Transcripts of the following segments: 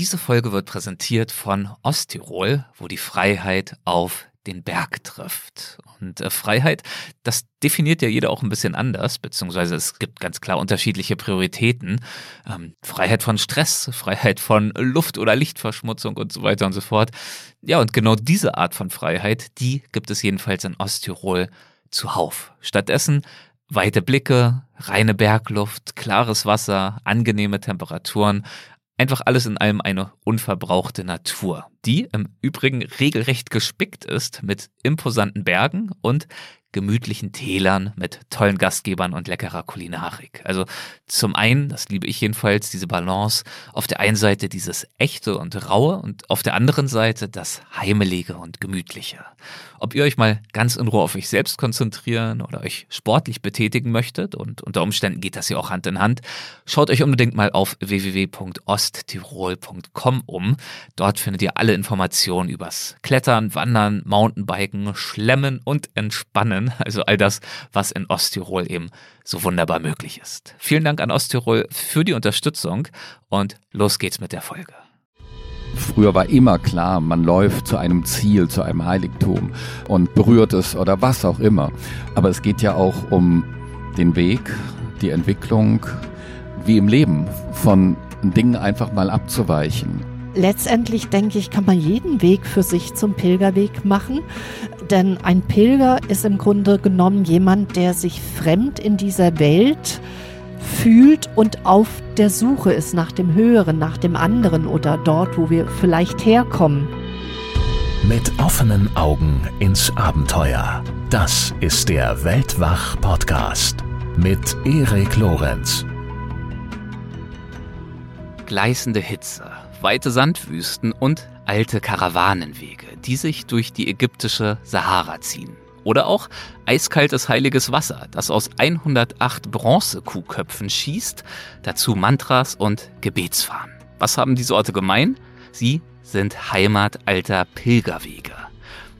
Diese Folge wird präsentiert von Osttirol, wo die Freiheit auf den Berg trifft. Und äh, Freiheit, das definiert ja jeder auch ein bisschen anders, beziehungsweise es gibt ganz klar unterschiedliche Prioritäten. Ähm, Freiheit von Stress, Freiheit von Luft- oder Lichtverschmutzung und so weiter und so fort. Ja, und genau diese Art von Freiheit, die gibt es jedenfalls in Osttirol zuhauf. Stattdessen weite Blicke, reine Bergluft, klares Wasser, angenehme Temperaturen, Einfach alles in allem eine unverbrauchte Natur, die im Übrigen regelrecht gespickt ist mit imposanten Bergen und gemütlichen Tälern mit tollen Gastgebern und leckerer Kulinarik. Also zum einen, das liebe ich jedenfalls, diese Balance, auf der einen Seite dieses echte und raue und auf der anderen Seite das heimelige und gemütliche. Ob ihr euch mal ganz in Ruhe auf euch selbst konzentrieren oder euch sportlich betätigen möchtet und unter Umständen geht das ja auch Hand in Hand, schaut euch unbedingt mal auf www.osttirol.com um. Dort findet ihr alle Informationen übers Klettern, Wandern, Mountainbiken, Schlemmen und Entspannen lernen. Also all das, was in Osttirol eben so wunderbar möglich ist. Vielen Dank an Osttirol für die Unterstützung und los geht's mit der Folge. Früher war immer klar, man läuft zu einem Ziel, zu einem Heiligtum und berührt es oder was auch immer. Aber es geht ja auch um den Weg, die Entwicklung, wie im Leben, von Dingen einfach mal abzuweichen. Letztendlich denke ich, kann man jeden Weg für sich zum Pilgerweg machen. Denn ein Pilger ist im Grunde genommen jemand, der sich fremd in dieser Welt fühlt und auf der Suche ist nach dem Höheren, nach dem anderen oder dort, wo wir vielleicht herkommen. Mit offenen Augen ins Abenteuer. Das ist der Weltwach-Podcast mit Erik Lorenz. Gleißende Hitze weite Sandwüsten und alte Karawanenwege, die sich durch die ägyptische Sahara ziehen. Oder auch eiskaltes heiliges Wasser, das aus 108 Bronzekuhköpfen schießt, dazu Mantras und Gebetsfahnen. Was haben diese Orte gemein? Sie sind Heimat alter Pilgerwege.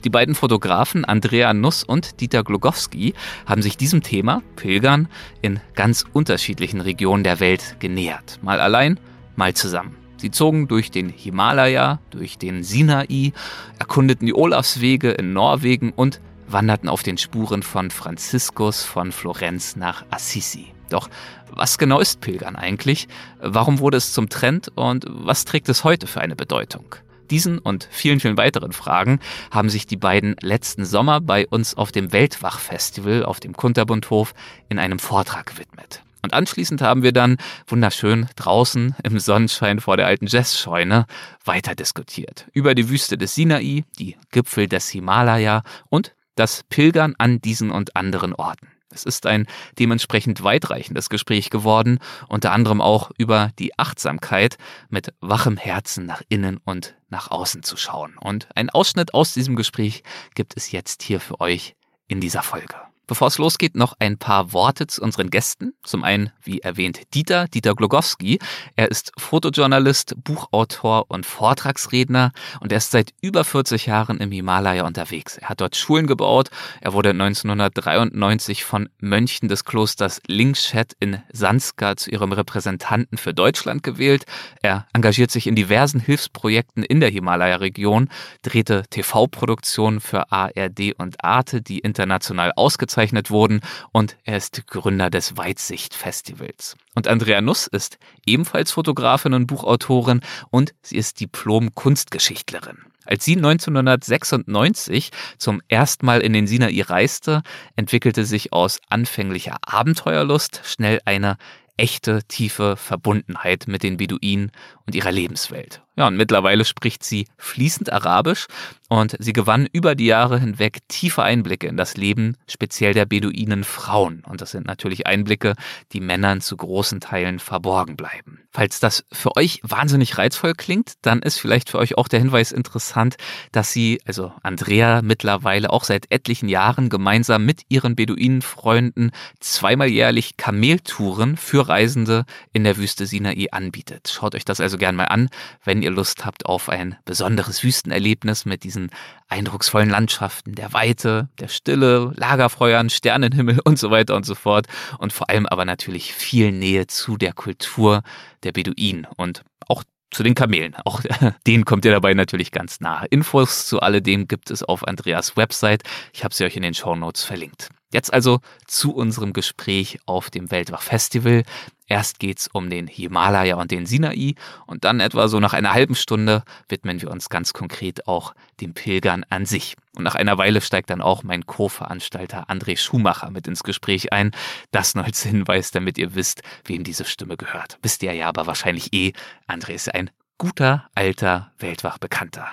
Die beiden Fotografen Andrea Nuss und Dieter Glogowski haben sich diesem Thema, Pilgern, in ganz unterschiedlichen Regionen der Welt genähert. Mal allein, mal zusammen. Sie zogen durch den Himalaya, durch den Sinai, erkundeten die Olafswege in Norwegen und wanderten auf den Spuren von Franziskus von Florenz nach Assisi. Doch was genau ist Pilgern eigentlich? Warum wurde es zum Trend und was trägt es heute für eine Bedeutung? Diesen und vielen, vielen weiteren Fragen haben sich die beiden letzten Sommer bei uns auf dem Weltwachfestival auf dem Kunterbundhof in einem Vortrag gewidmet. Und anschließend haben wir dann wunderschön draußen im Sonnenschein vor der alten Jazzscheune weiter diskutiert. Über die Wüste des Sinai, die Gipfel des Himalaya und das Pilgern an diesen und anderen Orten. Es ist ein dementsprechend weitreichendes Gespräch geworden, unter anderem auch über die Achtsamkeit, mit wachem Herzen nach innen und nach außen zu schauen. Und ein Ausschnitt aus diesem Gespräch gibt es jetzt hier für euch in dieser Folge. Bevor es losgeht, noch ein paar Worte zu unseren Gästen. Zum einen, wie erwähnt, Dieter, Dieter Glogowski. Er ist Fotojournalist, Buchautor und Vortragsredner und er ist seit über 40 Jahren im Himalaya unterwegs. Er hat dort Schulen gebaut. Er wurde 1993 von Mönchen des Klosters Lingshet in Sanskar zu ihrem Repräsentanten für Deutschland gewählt. Er engagiert sich in diversen Hilfsprojekten in der Himalaya-Region, drehte TV-Produktionen für ARD und Arte, die international ausgezeichnet ausgezeichnet wurden und er ist Gründer des Weitsicht-Festivals. Und Andrea Nuss ist ebenfalls Fotografin und Buchautorin und sie ist Diplom-Kunstgeschichtlerin. Als sie 1996 zum ersten Mal in den Sinai reiste, entwickelte sich aus anfänglicher Abenteuerlust schnell eine echte, tiefe Verbundenheit mit den Beduinen und ihrer Lebenswelt. Ja, und mittlerweile spricht sie fließend Arabisch und sie gewann über die Jahre hinweg tiefe Einblicke in das Leben, speziell der Beduinen Frauen. Und das sind natürlich Einblicke, die Männern zu großen Teilen verborgen bleiben. Falls das für euch wahnsinnig reizvoll klingt, dann ist vielleicht für euch auch der Hinweis interessant, dass sie, also Andrea, mittlerweile auch seit etlichen Jahren gemeinsam mit ihren Beduinenfreunden zweimal jährlich Kameltouren für Reisende in der Wüste Sinai anbietet. Schaut euch das also gern mal an, wenn ihr Lust habt auf ein besonderes Wüstenerlebnis mit diesen eindrucksvollen Landschaften, der Weite, der Stille, Lagerfeuern, Sternenhimmel und so weiter und so fort. Und vor allem aber natürlich viel Nähe zu der Kultur der Beduinen und auch zu den Kamelen. Auch denen kommt ihr dabei natürlich ganz nahe. Infos zu alledem gibt es auf Andreas Website. Ich habe sie euch in den Show Notes verlinkt. Jetzt also zu unserem Gespräch auf dem Weltwach-Festival. Erst geht's um den Himalaya und den Sinai und dann etwa so nach einer halben Stunde widmen wir uns ganz konkret auch dem Pilgern an sich. Und nach einer Weile steigt dann auch mein Co-Veranstalter André Schumacher mit ins Gespräch ein. Das nur als Hinweis, damit ihr wisst, wem diese Stimme gehört. Wisst ihr ja aber wahrscheinlich eh. André ist ein guter, alter, Weltwach-Bekannter.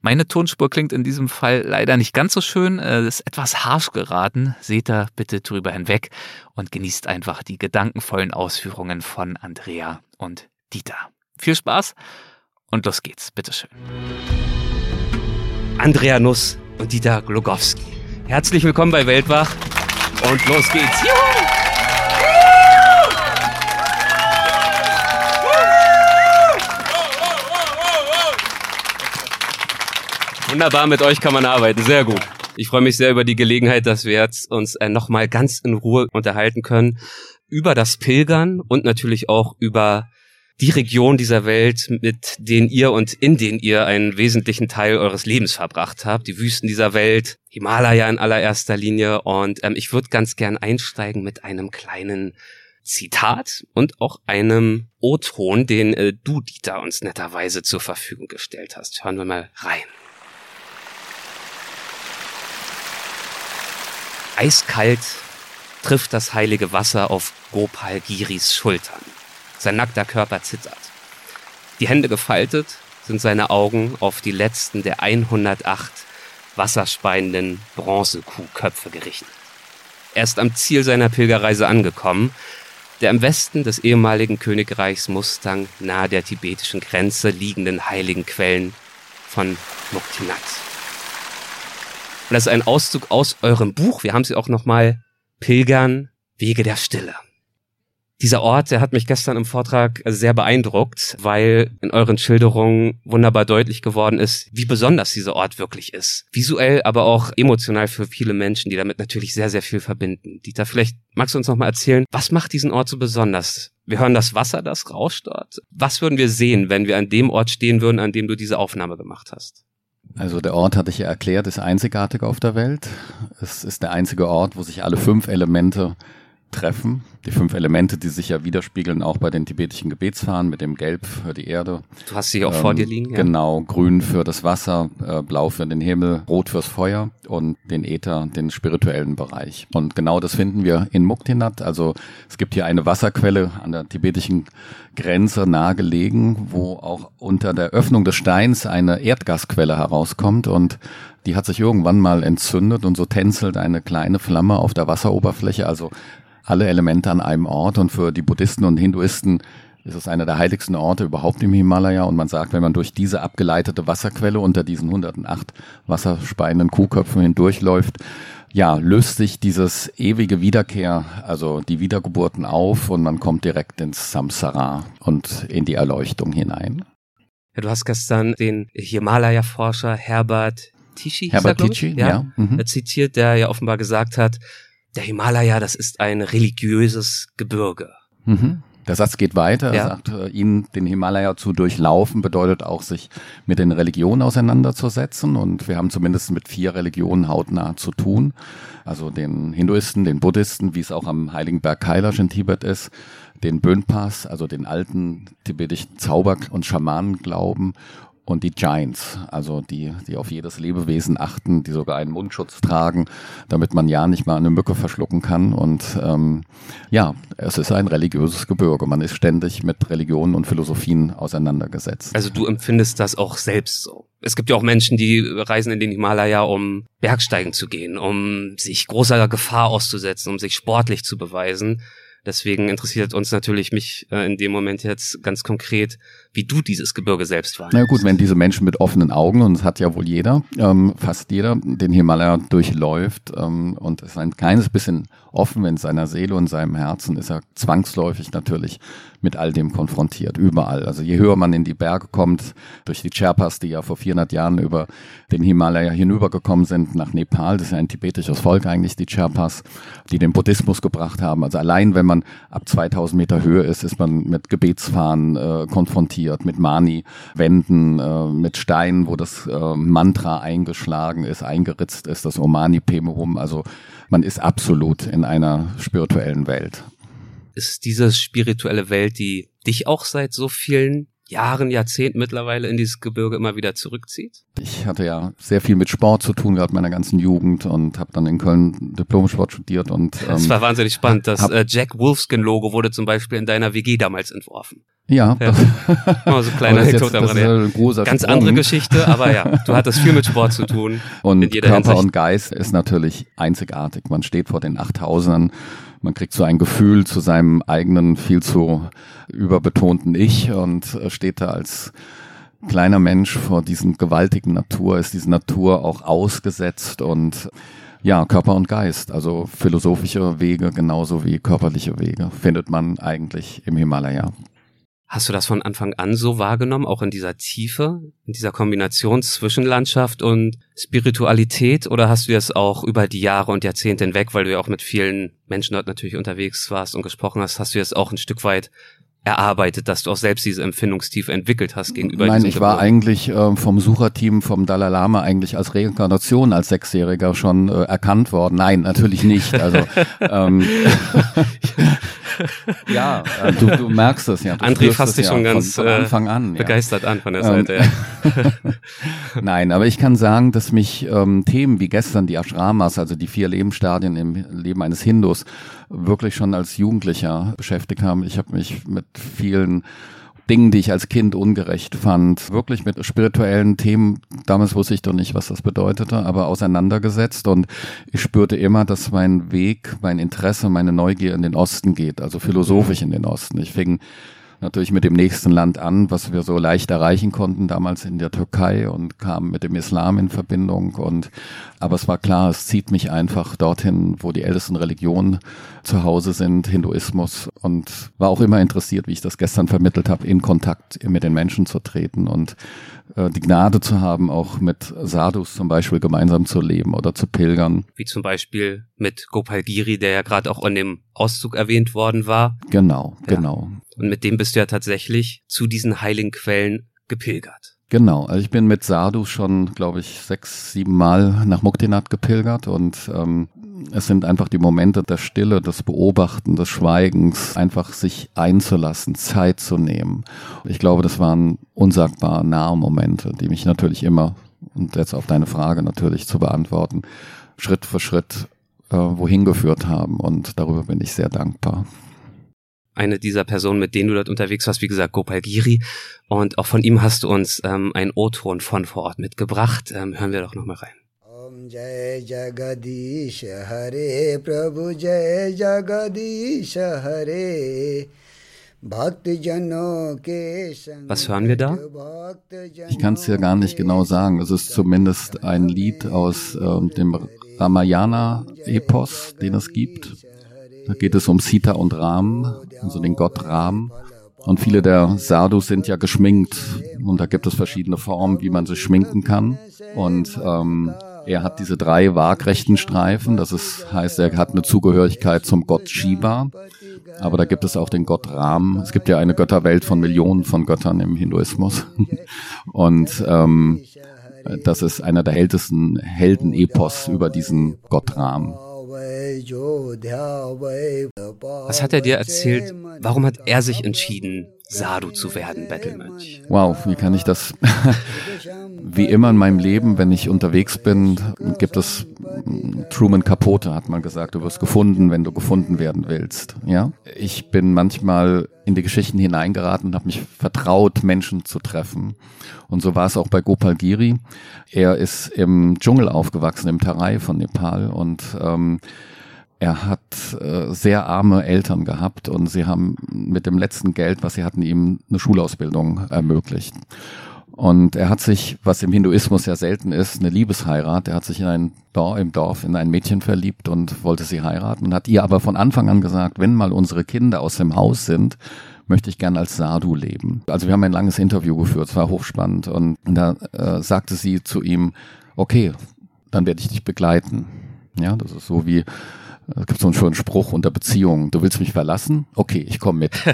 Meine Tonspur klingt in diesem Fall leider nicht ganz so schön, äh, ist etwas harsch geraten. Seht da bitte drüber hinweg und genießt einfach die gedankenvollen Ausführungen von Andrea und Dieter. Viel Spaß und los geht's, bitteschön. Andrea Nuss und Dieter Glogowski. Herzlich willkommen bei Weltwach und los geht's. Juhu! Wunderbar, mit euch kann man arbeiten. Sehr gut. Ich freue mich sehr über die Gelegenheit, dass wir jetzt uns äh, nochmal ganz in Ruhe unterhalten können über das Pilgern und natürlich auch über die Region dieser Welt, mit denen ihr und in denen ihr einen wesentlichen Teil eures Lebens verbracht habt. Die Wüsten dieser Welt, Himalaya in allererster Linie. Und ähm, ich würde ganz gern einsteigen mit einem kleinen Zitat und auch einem O-Ton, den äh, du, Dieter, uns netterweise zur Verfügung gestellt hast. Hören wir mal rein. Eiskalt trifft das heilige Wasser auf Gopal Giris Schultern. Sein nackter Körper zittert. Die Hände gefaltet sind seine Augen auf die letzten der 108 wasserspeienden Bronzekuhköpfe gerichtet. Er ist am Ziel seiner Pilgerreise angekommen, der im Westen des ehemaligen Königreichs Mustang nahe der tibetischen Grenze liegenden heiligen Quellen von Muktinat. Und das ist ein Auszug aus eurem Buch. Wir haben sie auch nochmal Pilgern, Wege der Stille. Dieser Ort, der hat mich gestern im Vortrag sehr beeindruckt, weil in euren Schilderungen wunderbar deutlich geworden ist, wie besonders dieser Ort wirklich ist. Visuell, aber auch emotional für viele Menschen, die damit natürlich sehr, sehr viel verbinden. Dieter, vielleicht magst du uns nochmal erzählen, was macht diesen Ort so besonders? Wir hören das Wasser, das rauscht dort. Was würden wir sehen, wenn wir an dem Ort stehen würden, an dem du diese Aufnahme gemacht hast? Also der Ort, hatte ich ja erklärt, ist einzigartig auf der Welt. Es ist der einzige Ort, wo sich alle fünf Elemente treffen. Die fünf Elemente, die sich ja widerspiegeln auch bei den tibetischen Gebetsfahnen mit dem Gelb für die Erde. Du hast sie auch ähm, vor dir liegen. Ja? Genau, grün für das Wasser, äh, blau für den Himmel, rot fürs Feuer und den Äther, den spirituellen Bereich. Und genau das finden wir in Muktinat. Also es gibt hier eine Wasserquelle an der tibetischen Grenze nahegelegen, wo auch unter der Öffnung des Steins eine Erdgasquelle herauskommt und die hat sich irgendwann mal entzündet und so tänzelt eine kleine Flamme auf der Wasseroberfläche. Also alle Elemente an einem Ort und für die Buddhisten und Hinduisten ist es einer der heiligsten Orte überhaupt im Himalaya und man sagt, wenn man durch diese abgeleitete Wasserquelle unter diesen 108 wasserspeienden Kuhköpfen hindurchläuft, ja, löst sich dieses ewige Wiederkehr, also die Wiedergeburten auf und man kommt direkt ins Samsara und in die Erleuchtung hinein. Ja, du hast gestern den Himalaya-Forscher Herbert Tichy, Herbert Tichy, ja, ja. Mhm. zitiert, der ja offenbar gesagt hat, der Himalaya, das ist ein religiöses Gebirge. Mhm. Der Satz geht weiter. Ja. Er sagt, äh, ihn, den Himalaya zu durchlaufen, bedeutet auch, sich mit den Religionen auseinanderzusetzen. Und wir haben zumindest mit vier Religionen hautnah zu tun. Also den Hinduisten, den Buddhisten, wie es auch am Heiligen Berg Kailash in Tibet ist, den Bönpas, also den alten tibetischen Zauber- und Schamanenglauben und die Giants, also die, die auf jedes Lebewesen achten, die sogar einen Mundschutz tragen, damit man ja nicht mal eine Mücke verschlucken kann. Und ähm, ja, es ist ein religiöses Gebirge. Man ist ständig mit Religionen und Philosophien auseinandergesetzt. Also du empfindest das auch selbst so. Es gibt ja auch Menschen, die reisen in den Himalaya, um Bergsteigen zu gehen, um sich großer Gefahr auszusetzen, um sich sportlich zu beweisen. Deswegen interessiert uns natürlich mich äh, in dem Moment jetzt ganz konkret, wie du dieses Gebirge selbst wahrnimmst. Na gut, wenn diese Menschen mit offenen Augen, und das hat ja wohl jeder, ähm, fast jeder, den Himalaya durchläuft ähm, und ist ein kleines bisschen offen in seiner Seele und seinem Herzen, ist er zwangsläufig natürlich mit all dem konfrontiert, überall. Also je höher man in die Berge kommt, durch die Cherpas, die ja vor 400 Jahren über den Himalaya hinübergekommen sind nach Nepal, das ist ja ein tibetisches Volk eigentlich, die Cherpas, die den Buddhismus gebracht haben. Also allein wenn man ab 2000 Meter Höhe ist, ist man mit Gebetsfahnen äh, konfrontiert transportiert mit Mani-Wänden, äh, mit Steinen, wo das äh, Mantra eingeschlagen ist, eingeritzt ist, das Omani Pemehum. Also man ist absolut in einer spirituellen Welt. Ist diese spirituelle Welt, die dich auch seit so vielen Jahren, Jahrzehnten mittlerweile in dieses Gebirge immer wieder zurückzieht? Ich hatte ja sehr viel mit Sport zu tun gehabt meiner ganzen Jugend und habe dann in Köln Diplomsport studiert und ähm, das war wahnsinnig spannend. Das äh, Jack Wolfskin Logo wurde zum Beispiel in deiner WG damals entworfen. Ja, ja. Mal so kleiner Anekdote am Rande. Ganz Sprung. andere Geschichte, aber ja, du hattest viel mit Sport zu tun. Und Körper Hinsicht. und Geist ist natürlich einzigartig. Man steht vor den Achttausendern man kriegt so ein Gefühl zu seinem eigenen, viel zu überbetonten Ich und äh, steht da als kleiner Mensch vor diesem gewaltigen Natur, ist diese Natur auch ausgesetzt und ja, Körper und Geist, also philosophische Wege genauso wie körperliche Wege findet man eigentlich im Himalaya. Hast du das von Anfang an so wahrgenommen, auch in dieser Tiefe, in dieser Kombination zwischen Landschaft und Spiritualität? Oder hast du das auch über die Jahre und Jahrzehnte hinweg, weil du ja auch mit vielen Menschen dort natürlich unterwegs warst und gesprochen hast, hast du das auch ein Stück weit erarbeitet, dass du auch selbst diese Empfindungstiefe entwickelt hast gegenüber Nein, ich war eigentlich äh, vom Sucherteam vom Dalai Lama eigentlich als Reinkarnation als Sechsjähriger schon äh, erkannt worden. Nein, natürlich nicht. Also ähm, ja, äh, du, du merkst es ja. Du André fasst dich ja schon ganz von, von Anfang an, ja. begeistert an von der ähm, Seite. Ja. Nein, aber ich kann sagen, dass mich ähm, Themen wie gestern die Ashramas, also die vier Lebensstadien im Leben eines Hindus, wirklich schon als Jugendlicher beschäftigt haben. Ich habe mich mit vielen Dingen, die ich als Kind ungerecht fand, wirklich mit spirituellen Themen, damals wusste ich doch nicht, was das bedeutete, aber auseinandergesetzt und ich spürte immer, dass mein Weg, mein Interesse, meine Neugier in den Osten geht, also philosophisch in den Osten. Ich fing natürlich mit dem nächsten Land an, was wir so leicht erreichen konnten, damals in der Türkei und kam mit dem Islam in Verbindung. Und aber es war klar, es zieht mich einfach dorthin, wo die ältesten Religionen zu Hause sind, Hinduismus. Und war auch immer interessiert, wie ich das gestern vermittelt habe, in Kontakt mit den Menschen zu treten und äh, die Gnade zu haben, auch mit Sadhus zum Beispiel gemeinsam zu leben oder zu pilgern. Wie zum Beispiel mit Gopal Giri, der ja gerade auch in dem Auszug erwähnt worden war. Genau, ja. genau. Und mit dem bist du ja tatsächlich zu diesen heiligen Quellen gepilgert. Genau, also ich bin mit Sadhu schon, glaube ich, sechs, sieben Mal nach Muktinath gepilgert und ähm, es sind einfach die Momente der Stille, des Beobachten, des Schweigens, einfach sich einzulassen, Zeit zu nehmen. Ich glaube, das waren unsagbar nahe Momente, die mich natürlich immer, und jetzt auf deine Frage natürlich zu beantworten, Schritt für Schritt äh, wohin geführt haben und darüber bin ich sehr dankbar eine dieser Personen, mit denen du dort unterwegs warst, wie gesagt, Gopal Giri. Und auch von ihm hast du uns ähm, einen O-Ton von vor Ort mitgebracht. Ähm, hören wir doch nochmal rein. Jai Jagadish Hare Prabhu Jai Jagadish Hare was hören wir da? Ich kann es ja gar nicht genau sagen. Es ist zumindest ein Lied aus äh, dem Ramayana-Epos, den es gibt. Da geht es um Sita und Ram, also den Gott Ram. Und viele der Sadhus sind ja geschminkt und da gibt es verschiedene Formen, wie man sich schminken kann. Und ähm, er hat diese drei waagrechten Streifen, das ist, heißt, er hat eine Zugehörigkeit zum Gott Shiva. Aber da gibt es auch den Gott Ram. Es gibt ja eine Götterwelt von Millionen von Göttern im Hinduismus. Und ähm, das ist einer der ältesten Heldenepos über diesen Gott Ram. Was hat er dir erzählt? Warum hat er sich entschieden, Sadhu zu werden, Bettelmönch? Wow, wie kann ich das? wie immer in meinem Leben, wenn ich unterwegs bin, gibt es hm, Truman Capote, hat man gesagt, du wirst gefunden, wenn du gefunden werden willst. Ja, ich bin manchmal in die Geschichten hineingeraten und habe mich vertraut, Menschen zu treffen. Und so war es auch bei Gopal Giri. Er ist im Dschungel aufgewachsen, im Tarai von Nepal und ähm, er hat äh, sehr arme Eltern gehabt und sie haben mit dem letzten Geld, was sie hatten, ihm eine Schulausbildung ermöglicht. Und er hat sich, was im Hinduismus ja selten ist, eine Liebesheirat. Er hat sich in ein Dorf, im Dorf in ein Mädchen verliebt und wollte sie heiraten und hat ihr aber von Anfang an gesagt, wenn mal unsere Kinder aus dem Haus sind, möchte ich gern als Sadhu leben. Also wir haben ein langes Interview geführt, es war hochspannend und da äh, sagte sie zu ihm, okay, dann werde ich dich begleiten. Ja, das ist so wie Es gibt so einen schönen Spruch unter Beziehungen. Du willst mich verlassen? Okay, ich komme mit.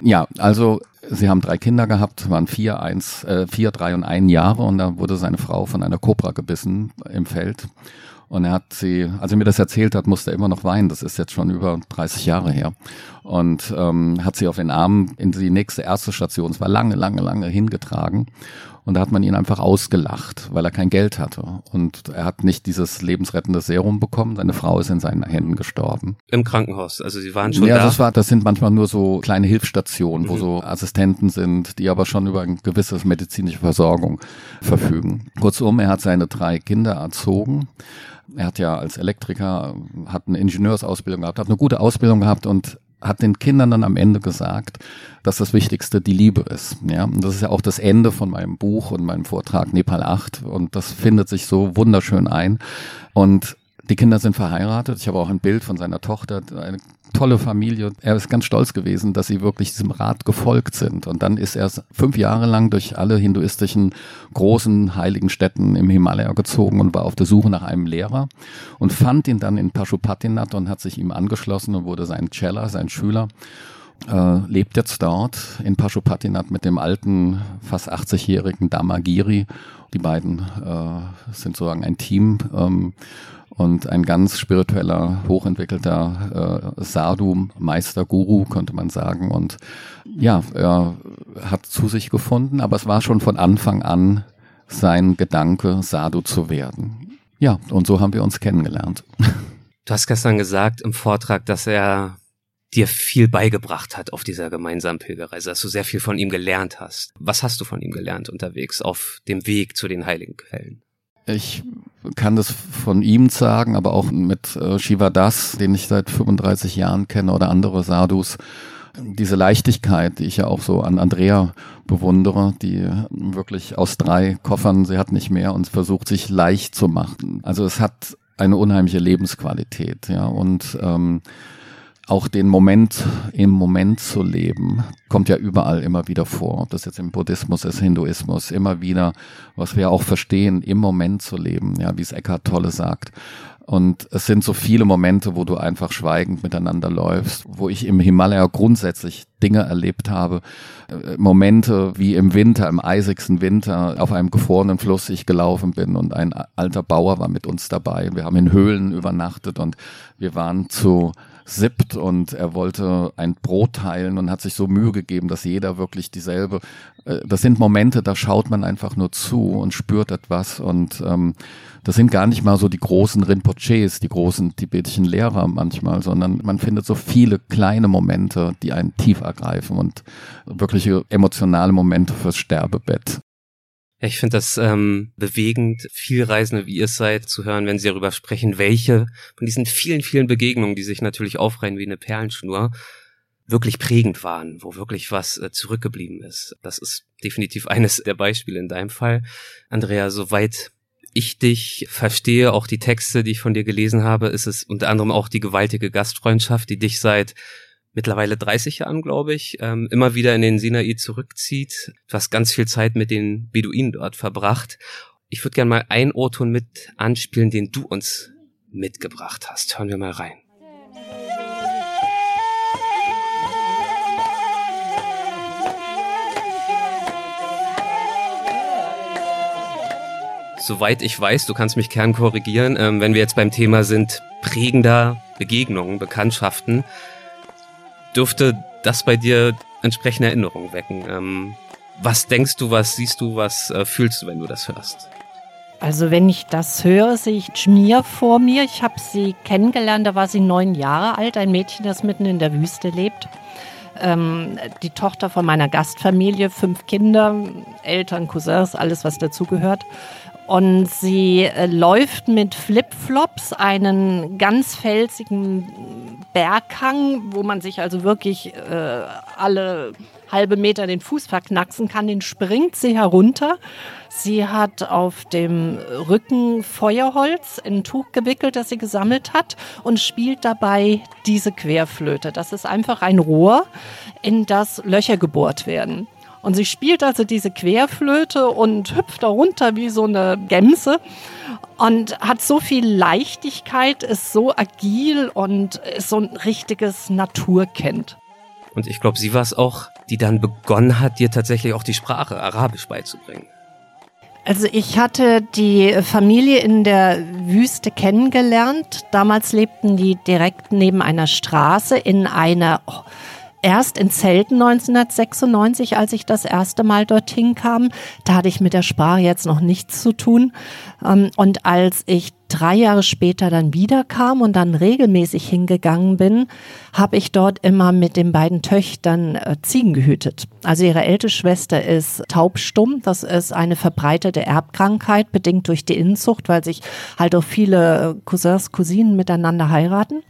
ja, also sie haben drei Kinder gehabt, waren vier, eins, äh, vier, drei und ein Jahre und da wurde seine Frau von einer Kobra gebissen im Feld. Und er hat sie, als er mir das erzählt hat, musste er immer noch weinen. Das ist jetzt schon über 30 Jahre her. Und ähm, hat sie auf den Arm in die nächste erste Station, es war lange, lange, lange hingetragen. Und da hat man ihn einfach ausgelacht, weil er kein Geld hatte. Und er hat nicht dieses lebensrettende Serum bekommen. Seine Frau ist in seinen Händen gestorben. Im Krankenhaus. Also sie waren schon ja, da. das war, das sind manchmal nur so kleine Hilfsstationen, wo mhm. so Assistenten sind, die aber schon über eine gewisse medizinische Versorgung verfügen. Kurzum, er hat seine drei Kinder erzogen er hat ja als Elektriker, hat eine Ingenieursausbildung gehabt, hat eine gute Ausbildung gehabt und hat den Kindern dann am Ende gesagt, dass das Wichtigste die Liebe ist. Ja, und das ist ja auch das Ende von meinem Buch und meinem Vortrag Nepal 8 und das findet sich so wunderschön ein. Und die Kinder sind verheiratet. Ich habe auch ein Bild von seiner Tochter, eine tolle Familie. Er ist ganz stolz gewesen, dass sie wirklich diesem Rat gefolgt sind. Und dann ist er fünf Jahre lang durch alle hinduistischen großen heiligen Städten im Himalaya gezogen und war auf der Suche nach einem Lehrer und fand ihn dann in Pashupatinath und hat sich ihm angeschlossen und wurde sein Cella, sein Schüler. Äh, lebt jetzt dort in Pashupatinath mit dem alten, fast 80-jährigen Damagiri. Die beiden äh, sind sozusagen ein Team. Ähm, und ein ganz spiritueller, hochentwickelter äh, Sadhu, Meister, Guru, könnte man sagen. Und ja, er hat zu sich gefunden, aber es war schon von Anfang an sein Gedanke, Sadhu zu werden. Ja, und so haben wir uns kennengelernt. Du hast gestern gesagt im Vortrag, dass er dir viel beigebracht hat auf dieser gemeinsamen Pilgerreise, dass du sehr viel von ihm gelernt hast. Was hast du von ihm gelernt unterwegs auf dem Weg zu den heiligen Quellen? Ich kann das von ihm sagen, aber auch mit äh, Shiva Das, den ich seit 35 Jahren kenne, oder andere Sadhus. Diese Leichtigkeit, die ich ja auch so an Andrea bewundere, die wirklich aus drei Koffern, sie hat nicht mehr und versucht sich leicht zu machen. Also es hat eine unheimliche Lebensqualität, ja, und ähm, auch den Moment im Moment zu leben, kommt ja überall immer wieder vor. Ob das jetzt im Buddhismus ist, Hinduismus, immer wieder, was wir auch verstehen, im Moment zu leben, ja, wie es Eckhart Tolle sagt. Und es sind so viele Momente, wo du einfach schweigend miteinander läufst, wo ich im Himalaya grundsätzlich Dinge erlebt habe. Äh, Momente wie im Winter, im eisigsten Winter, auf einem gefrorenen Fluss ich gelaufen bin und ein alter Bauer war mit uns dabei. Wir haben in Höhlen übernachtet und wir waren zu sippt und er wollte ein Brot teilen und hat sich so Mühe gegeben, dass jeder wirklich dieselbe. Äh, das sind Momente, da schaut man einfach nur zu und spürt etwas und ähm, das sind gar nicht mal so die großen Rinpoches, die großen tibetischen Lehrer manchmal, sondern man findet so viele kleine Momente, die einen tief ergreifen und wirkliche emotionale Momente fürs Sterbebett. Ja, ich finde das ähm, bewegend, viel Reisende, wie ihr seid, zu hören, wenn sie darüber sprechen, welche von diesen vielen, vielen Begegnungen, die sich natürlich aufreihen wie eine Perlenschnur, wirklich prägend waren, wo wirklich was äh, zurückgeblieben ist. Das ist definitiv eines der Beispiele in deinem Fall. Andrea, soweit ich dich verstehe, auch die Texte, die ich von dir gelesen habe, ist es unter anderem auch die gewaltige Gastfreundschaft, die dich seit mittlerweile 30 Jahren, glaube ich, ähm, immer wieder in den Sinai zurückzieht. Du ganz viel Zeit mit den Beduinen dort verbracht. Ich würde gerne mal einen O-Ton mit anspielen, den du uns mitgebracht hast. Hören wir mal rein. Soweit ich weiß, du kannst mich gern korrigieren, ähm, wenn wir jetzt beim Thema sind, prägender Begegnungen, Bekanntschaften, dürfte das bei dir entsprechende Erinnerungen wecken. Ähm, was denkst du, was siehst du, was äh, fühlst du, wenn du das hörst? Also wenn ich das höre, sehe ich Schmier vor mir. Ich habe sie kennengelernt, da war sie neun Jahre alt, ein Mädchen, das mitten in der Wüste lebt. Ähm, die Tochter von meiner Gastfamilie, fünf Kinder, Eltern, Cousins, alles was dazugehört. Und sie äh, läuft mit Flipflops einen ganz felsigen Berghang, wo man sich also wirklich äh, alle halbe Meter den Fuß verknacksen kann, den springt sie herunter. Sie hat auf dem Rücken Feuerholz in ein Tuch gewickelt, das sie gesammelt hat und spielt dabei diese Querflöte. Das ist einfach ein Rohr, in das Löcher gebohrt werden. Und sie spielt also diese Querflöte und hüpft darunter wie so eine Gemse. und hat so viel Leichtigkeit, ist so agil und ist so ein richtiges Naturkind. Und ich glaube, sie war es auch, die dann begonnen hat, dir tatsächlich auch die Sprache Arabisch beizubringen. Also ich hatte die Familie in der Wüste kennengelernt. Damals lebten die direkt neben einer Straße in einer oh, erst in Zelten 1996, als ich das erste Mal dorthin kam. Da hatte ich mit der Sprache jetzt noch nichts zu tun. Ähm, und als ich drei Jahre später dann wiederkam und dann regelmäßig hingegangen bin, habe ich dort immer mit den beiden Töchtern äh, Ziegen gehütet. Also ihre ältere Schwester ist taubstumm. Das ist eine verbreitete Erbkrankheit, bedingt durch die Inzucht, weil sich halt auch viele äh, Cousins, Cousinen miteinander heiraten.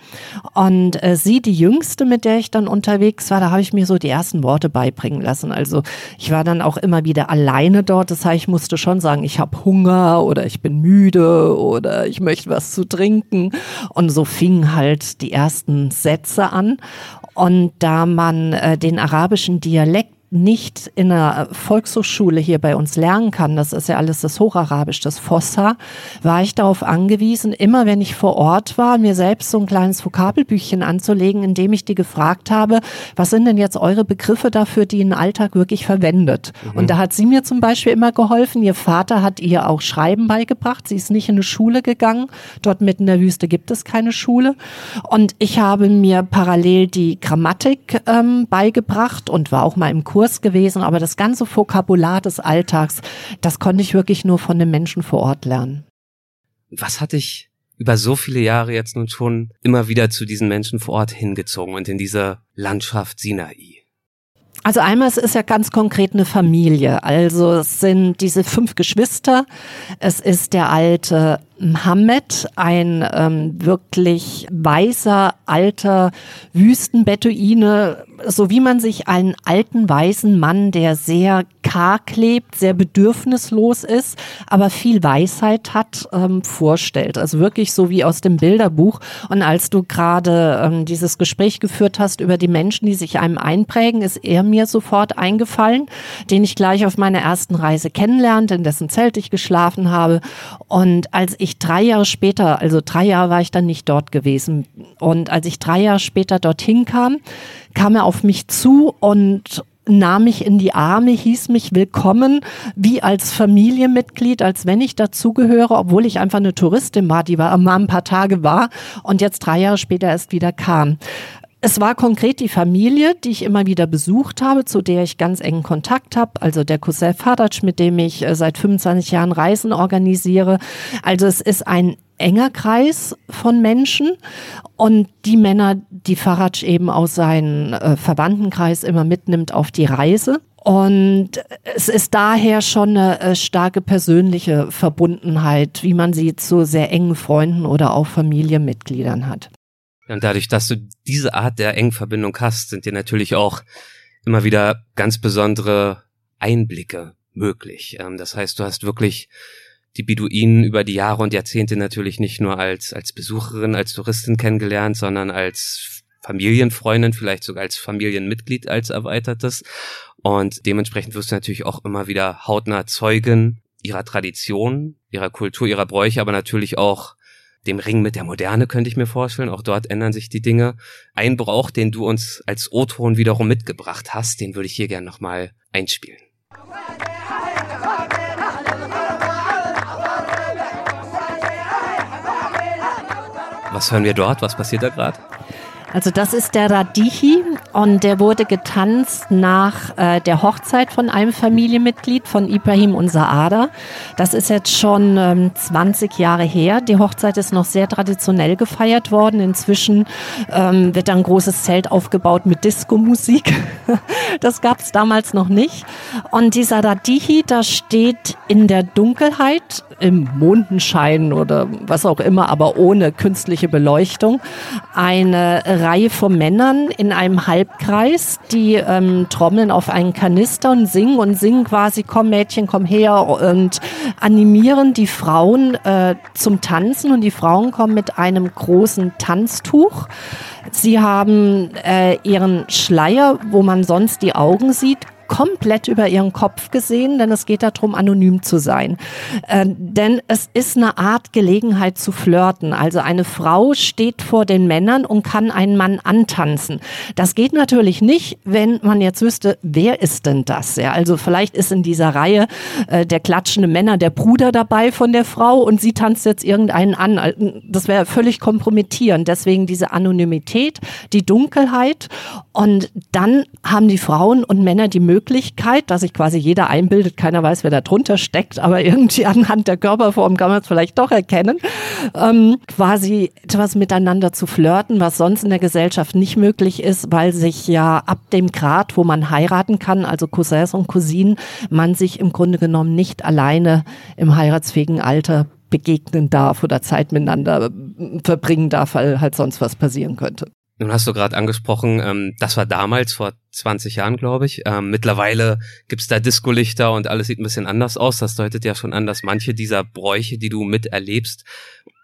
Und äh, sie, die jüngste, mit der ich dann unterwegs war, da habe ich mir so die ersten Worte beibringen lassen. Also ich war dann auch immer wieder alleine dort. Das heißt, ich musste schon sagen, ich habe Hunger oder ich bin müde oder ich möchte was zu trinken. Und so fingen halt die ersten Sätze an. Und da man äh, den arabischen Dialekt nicht in einer Volkshochschule hier bei uns lernen kann, das ist ja alles das Hocharabisch, das Fossa, war ich darauf angewiesen, immer wenn ich vor Ort war, mir selbst so ein kleines Vokabelbüchchen anzulegen, in dem ich die gefragt habe, was sind denn jetzt eure Begriffe dafür, die in den Alltag wirklich verwendet? Mhm. Und da hat sie mir zum Beispiel immer geholfen. Ihr Vater hat ihr auch Schreiben beigebracht. Sie ist nicht in eine Schule gegangen. Dort mitten in der Wüste gibt es keine Schule. Und ich habe mir parallel die Grammatik ähm, beigebracht und war auch mal im Kurs Kurs gewesen, aber das ganze Vokabular des Alltags, das konnte ich wirklich nur von den Menschen vor Ort lernen. Was hat dich über so viele Jahre jetzt nun schon immer wieder zu diesen Menschen vor Ort hingezogen und in dieser Landschaft Sinai? Also einmal, es ist ja ganz konkret eine Familie. Also es sind diese fünf Geschwister. Es ist der alte Mohammed, ein ähm, wirklich weißer, alter Wüstenbeduine, so wie man sich einen alten, weißen Mann, der sehr karg lebt, sehr bedürfnislos ist, aber viel Weisheit hat, ähm, vorstellt. Also wirklich so wie aus dem Bilderbuch. Und als du gerade ähm, dieses Gespräch geführt hast über die Menschen, die sich einem einprägen, ist er mir sofort eingefallen, den ich gleich auf meiner ersten Reise kennenlernte, in dessen Zelt ich geschlafen habe. Und als ich drei Jahre später, also drei Jahre war ich dann nicht dort gewesen. Und als ich drei Jahre später dorthin kam, kam er auf mich zu und nahm mich in die Arme, hieß mich willkommen, wie als Familienmitglied, als wenn ich dazugehöre, obwohl ich einfach eine Touristin war, die war mal ein paar Tage war und jetzt drei Jahre später erst wieder kam. Es war konkret die Familie, die ich immer wieder besucht habe, zu der ich ganz engen Kontakt habe. Also der Cousin Fadac, mit dem ich äh, seit 25 Jahren Reisen organisiere. Also es ist ein enger Kreis von Menschen und die Männer, die Faraj eben aus seinem äh, Verwandtenkreis immer mitnimmt auf die Reise. Und es ist daher schon eine äh, starke persönliche Verbundenheit, wie man sie zu sehr engen Freunden oder auch Familienmitgliedern hat. Und dadurch, dass du diese Art der engen Verbindung hast, sind dir natürlich auch immer wieder ganz besondere Einblicke möglich. Ähm, das heißt, du hast wirklich die Beduinen über die Jahre und Jahrzehnte natürlich nicht nur als, als Besucherin, als Touristin kennengelernt, sondern als Familienfreundin, vielleicht sogar als Familienmitglied, als erweitertes. Und dementsprechend wirst du natürlich auch immer wieder hautnah Zeugen ihrer Tradition, ihrer Kultur, ihrer Bräuche, aber natürlich auch dem Ring mit der Moderne könnte ich mir vorstellen. Auch dort ändern sich die Dinge. Ein Brauch, den du uns als O-Ton wiederum mitgebracht hast, den würde ich hier gerne nochmal einspielen. Was hören wir dort? Was passiert da gerade? Also das ist der Radihi und der wurde getanzt nach äh, der Hochzeit von einem Familienmitglied von Ibrahim und Saada. Das ist jetzt schon ähm, 20 Jahre her. Die Hochzeit ist noch sehr traditionell gefeiert worden. Inzwischen ähm, wird ein großes Zelt aufgebaut mit Disco-Musik. das gab es damals noch nicht. Und dieser Radihi, da steht in der Dunkelheit, im Mondenschein oder was auch immer, aber ohne künstliche Beleuchtung, eine Reihe von Männern in einem Halbkreis, die ähm, trommeln auf einen Kanister und singen und singen quasi, komm Mädchen, komm her und animieren die Frauen äh, zum Tanzen und die Frauen kommen mit einem großen Tanztuch. Sie haben äh, ihren Schleier, wo man sonst die Augen sieht, komplett über ihren Kopf gesehen, denn es geht darum, anonym zu sein. Äh, denn es ist eine Art Gelegenheit zu flirten. Also eine Frau steht vor den Männern und kann einen Mann antanzen. Das geht natürlich nicht, wenn man jetzt wüsste, wer ist denn das? Ja, also vielleicht ist in dieser Reihe äh, der klatschende Männer der Bruder dabei von der Frau und sie tanzt jetzt irgendeinen an. Das wäre völlig kompromittierend. Deswegen diese Anonymität, die Dunkelheit und dann haben die Frauen und Männer die Möglichkeit, dass sich quasi jeder einbildet, keiner weiß, wer da drunter steckt, aber irgendwie anhand der Körperform kann man es vielleicht doch erkennen, ähm, quasi etwas miteinander zu flirten, was sonst in der Gesellschaft nicht möglich ist, weil sich ja ab dem Grad, wo man heiraten kann, also Cousins und Cousinen, man sich im Grunde genommen nicht alleine im heiratsfähigen Alter begegnen darf oder Zeit miteinander verbringen darf, weil halt sonst was passieren könnte. Nun hast du gerade angesprochen, ähm, das war damals vor 20 Jahren, glaube ich. Ähm, mittlerweile gibt's da Discolichter und alles sieht ein bisschen anders aus. Das deutet ja schon an, dass manche dieser Bräuche, die du miterlebst,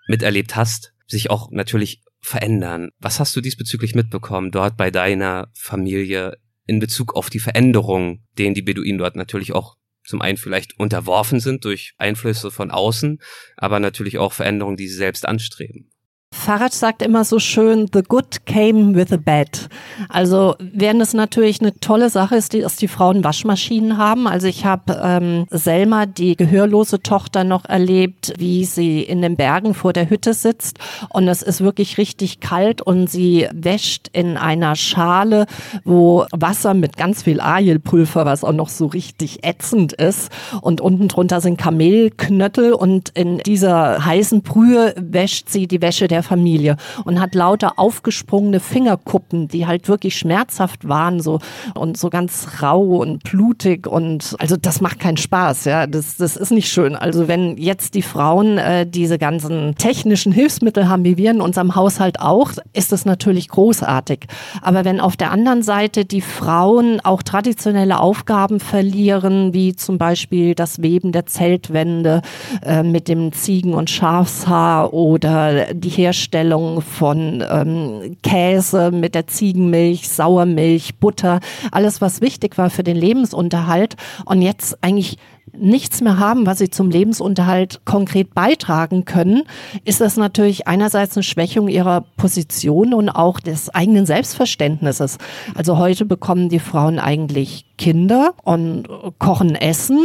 miterlebt hast, sich auch natürlich verändern. Was hast du diesbezüglich mitbekommen dort bei deiner Familie in Bezug auf die Veränderungen, denen die Beduinen dort natürlich auch zum einen vielleicht unterworfen sind durch Einflüsse von außen, aber natürlich auch Veränderungen, die sie selbst anstreben? Farage sagt immer so schön, the good came with the bad. Also während es natürlich eine tolle Sache ist, dass die Frauen Waschmaschinen haben. Also ich habe ähm, Selma, die gehörlose Tochter, noch erlebt, wie sie in den Bergen vor der Hütte sitzt und es ist wirklich richtig kalt und sie wäscht in einer Schale, wo Wasser mit ganz viel Ajelpulver, was auch noch so richtig ätzend ist und unten drunter sind Kamelknöttel und in dieser heißen Brühe wäscht sie die Wäsche der Familie und hat lauter aufgesprungene Fingerkuppen, die halt wirklich schmerzhaft waren so und so ganz rau und blutig und also das macht keinen Spaß, ja, das, das ist nicht schön. Also wenn jetzt die Frauen äh, diese ganzen technischen Hilfsmittel haben, wie wir in unserem Haushalt auch, ist das natürlich großartig. Aber wenn auf der anderen Seite die Frauen auch traditionelle Aufgaben verlieren, wie zum Beispiel das Weben der Zeltwände äh, mit dem Ziegen- und Schafshaar oder die Herstellung Herstellung von ähm, Käse mit der Ziegenmilch, Sauermilch, Butter, alles was wichtig war für den Lebensunterhalt und jetzt eigentlich nichts mehr haben, was sie zum Lebensunterhalt konkret beitragen können, ist das natürlich einerseits eine Schwächung ihrer Position und auch des eigenen Selbstverständnisses. Also heute bekommen die Frauen eigentlich Kinder und kochen Essen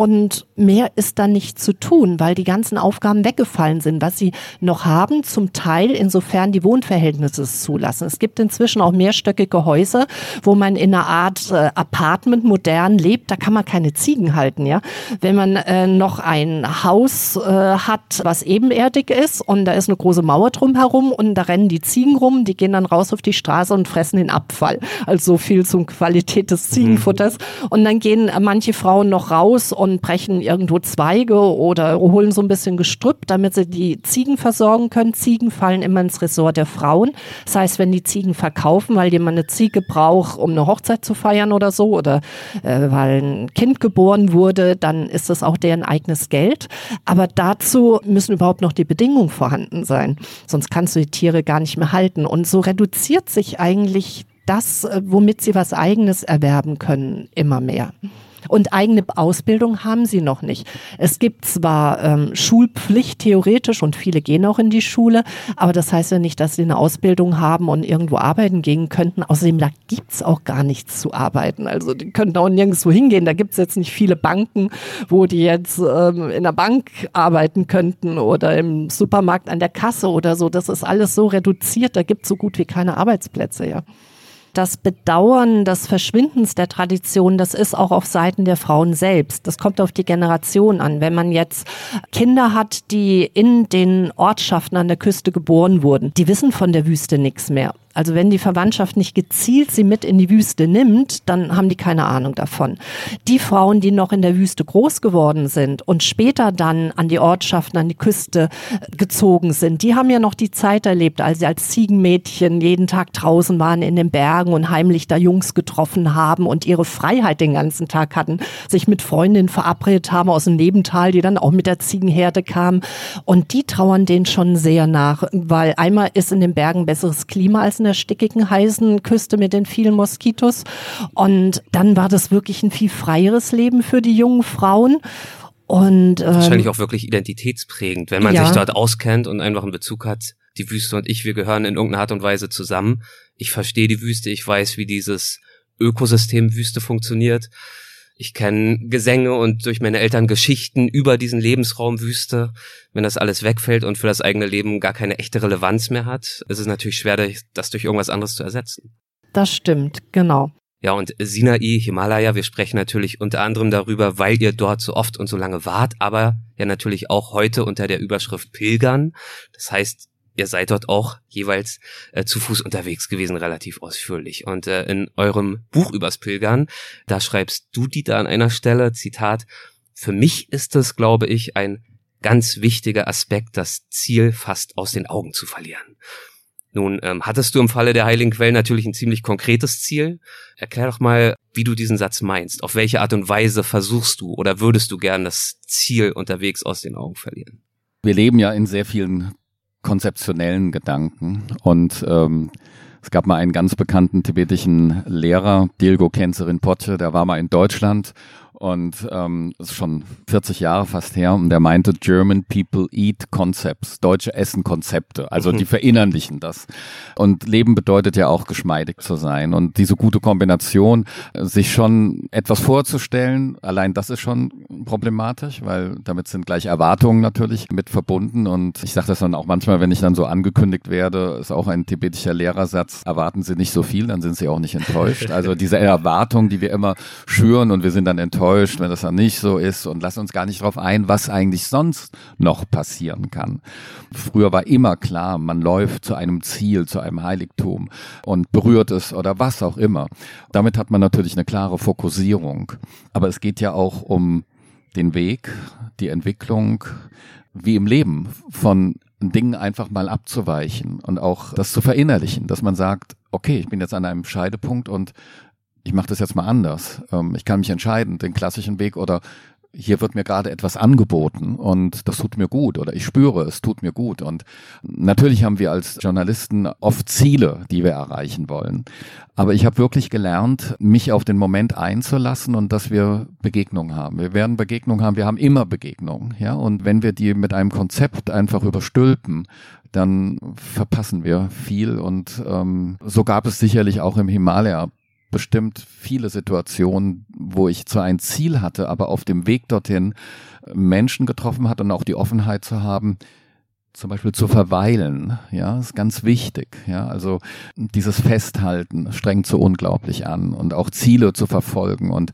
und mehr ist da nicht zu tun, weil die ganzen Aufgaben weggefallen sind, was sie noch haben, zum Teil insofern die Wohnverhältnisse es zulassen. Es gibt inzwischen auch mehrstöckige Häuser, wo man in einer Art äh, Apartment modern lebt, da kann man keine Ziegen halten, ja. Wenn man äh, noch ein Haus äh, hat, was ebenerdig ist und da ist eine große Mauer drumherum und da rennen die Ziegen rum, die gehen dann raus auf die Straße und fressen den Abfall. Also so viel zum Qualität des Ziegenfutters. Mhm. Und dann gehen manche Frauen noch raus und brechen irgendwo Zweige oder holen so ein bisschen Gestrüpp, damit sie die Ziegen versorgen können. Ziegen fallen immer ins Ressort der Frauen. Das heißt, wenn die Ziegen verkaufen, weil jemand eine Ziege braucht, um eine Hochzeit zu feiern oder so, oder äh, weil ein Kind geboren wurde, dann ist das auch deren eigenes Geld. Aber dazu müssen überhaupt noch die Bedingungen vorhanden sein. Sonst kannst du die Tiere gar nicht mehr halten. Und so reduziert sich eigentlich das, äh, womit sie was eigenes erwerben können, immer mehr. Und eigene Ausbildung haben sie noch nicht. Es gibt zwar ähm, Schulpflicht theoretisch und viele gehen auch in die Schule, aber das heißt ja nicht, dass sie eine Ausbildung haben und irgendwo arbeiten gehen könnten. Außerdem, da gibt's auch gar nichts zu arbeiten. Also die könnten auch nirgendwo hingehen. Da gibt's jetzt nicht viele Banken, wo die jetzt ähm, in der Bank arbeiten könnten oder im Supermarkt an der Kasse oder so. Das ist alles so reduziert, da gibt's so gut wie keine Arbeitsplätze, ja das Bedauern des Verschwindens der Tradition, das ist auch auf Seiten der Frauen selbst. Das kommt auf die Generation an. Wenn man jetzt Kinder hat, die in den Ortschaften an der Küste geboren wurden, die wissen von der Wüste nichts mehr. Also wenn die Verwandtschaft nicht gezielt sie mit in die Wüste nimmt, dann haben die keine Ahnung davon. Die Frauen, die noch in der Wüste groß geworden sind und später dann an die Ortschaften, an die Küste äh, gezogen sind, die haben ja noch die Zeit erlebt, als sie als Ziegenmädchen jeden Tag draußen waren in den Bergen und heimlich da Jungs getroffen haben und ihre Freiheit den ganzen Tag hatten, sich mit Freundinnen verabredet haben aus dem Nebental, die dann auch mit der Ziegenherde kamen. Und die trauern denen schon sehr nach, weil einmal ist in den Bergen besseres Klima als in der stickigen, heißen Küste mit den vielen Moskitos. Und dann war das wirklich ein viel freieres Leben für die jungen Frauen. Und, ähm, Wahrscheinlich auch wirklich identitätsprägend, wenn man ja. sich dort auskennt und einfach einen Bezug hat. Die Wüste und ich, wir gehören in irgendeiner Art und Weise zusammen. Ich verstehe die Wüste, ich weiß, wie dieses Ökosystem Wüste funktioniert. Ich kenne Gesänge und durch meine Eltern Geschichten über diesen Lebensraum Wüste. Wenn das alles wegfällt und für das eigene Leben gar keine echte Relevanz mehr hat, ist es natürlich schwer, das durch irgendwas anderes zu ersetzen. Das stimmt, genau. Ja, und Sinai, Himalaya, wir sprechen natürlich unter anderem darüber, weil ihr dort so oft und so lange wart, aber ja natürlich auch heute unter der Überschrift Pilgern. Das heißt, ihr seid dort auch jeweils äh, zu Fuß unterwegs gewesen, relativ ausführlich. Und äh, in eurem Buch übers Pilgern, da schreibst du, Dieter, an einer Stelle, Zitat, für mich ist es, glaube ich, ein ganz wichtiger Aspekt, das Ziel fast aus den Augen zu verlieren. Nun ähm, hattest du im Falle der Heiligen Quellen natürlich ein ziemlich konkretes Ziel. Erklär doch mal, wie du diesen Satz meinst. Auf welche Art und Weise versuchst du oder würdest du gern das Ziel unterwegs aus den Augen verlieren? Wir leben ja in sehr vielen konzeptionellen Gedanken. Und ähm, es gab mal einen ganz bekannten tibetischen Lehrer, Dilgo Kenzerin Potsche, der war mal in Deutschland und ähm, das ist schon 40 Jahre fast her. Und der meinte, German people eat concepts, Deutsche essen Konzepte, also die verinnerlichen das. Und Leben bedeutet ja auch geschmeidig zu sein. Und diese gute Kombination, äh, sich schon etwas vorzustellen, allein das ist schon problematisch, weil damit sind gleich Erwartungen natürlich mit verbunden. Und ich sage das dann auch manchmal, wenn ich dann so angekündigt werde, ist auch ein tibetischer Lehrersatz, erwarten Sie nicht so viel, dann sind Sie auch nicht enttäuscht. Also diese Erwartung, die wir immer schüren und wir sind dann enttäuscht, wenn das dann nicht so ist und lassen uns gar nicht darauf ein, was eigentlich sonst noch passieren kann. Früher war immer klar, man läuft zu einem Ziel, zu einem Heiligtum und berührt es oder was auch immer. Damit hat man natürlich eine klare Fokussierung. Aber es geht ja auch um den Weg, die Entwicklung, wie im Leben, von Dingen einfach mal abzuweichen und auch das zu verinnerlichen, dass man sagt, okay, ich bin jetzt an einem Scheidepunkt und ich mache das jetzt mal anders. Ähm, Ich kann mich entscheiden, den klassischen Weg oder hier wird mir gerade etwas angeboten und das tut mir gut oder ich spüre, es tut mir gut. Und natürlich haben wir als Journalisten oft Ziele, die wir erreichen wollen. Aber ich habe wirklich gelernt, mich auf den Moment einzulassen und dass wir Begegnungen haben. Wir werden Begegnungen haben, wir haben immer Begegnungen. Ja? Und wenn wir die mit einem Konzept einfach überstülpen, dann verpassen wir viel. Und ähm, so gab es sicherlich auch im Himalaya bestimmt viele Situationen, wo ich zwar ein Ziel hatte, aber auf dem Weg dorthin Menschen getroffen hat und auch die Offenheit zu haben, zum Beispiel zu verweilen, ja, ist ganz wichtig, ja, also dieses Festhalten strengt so unglaublich an und auch Ziele zu verfolgen und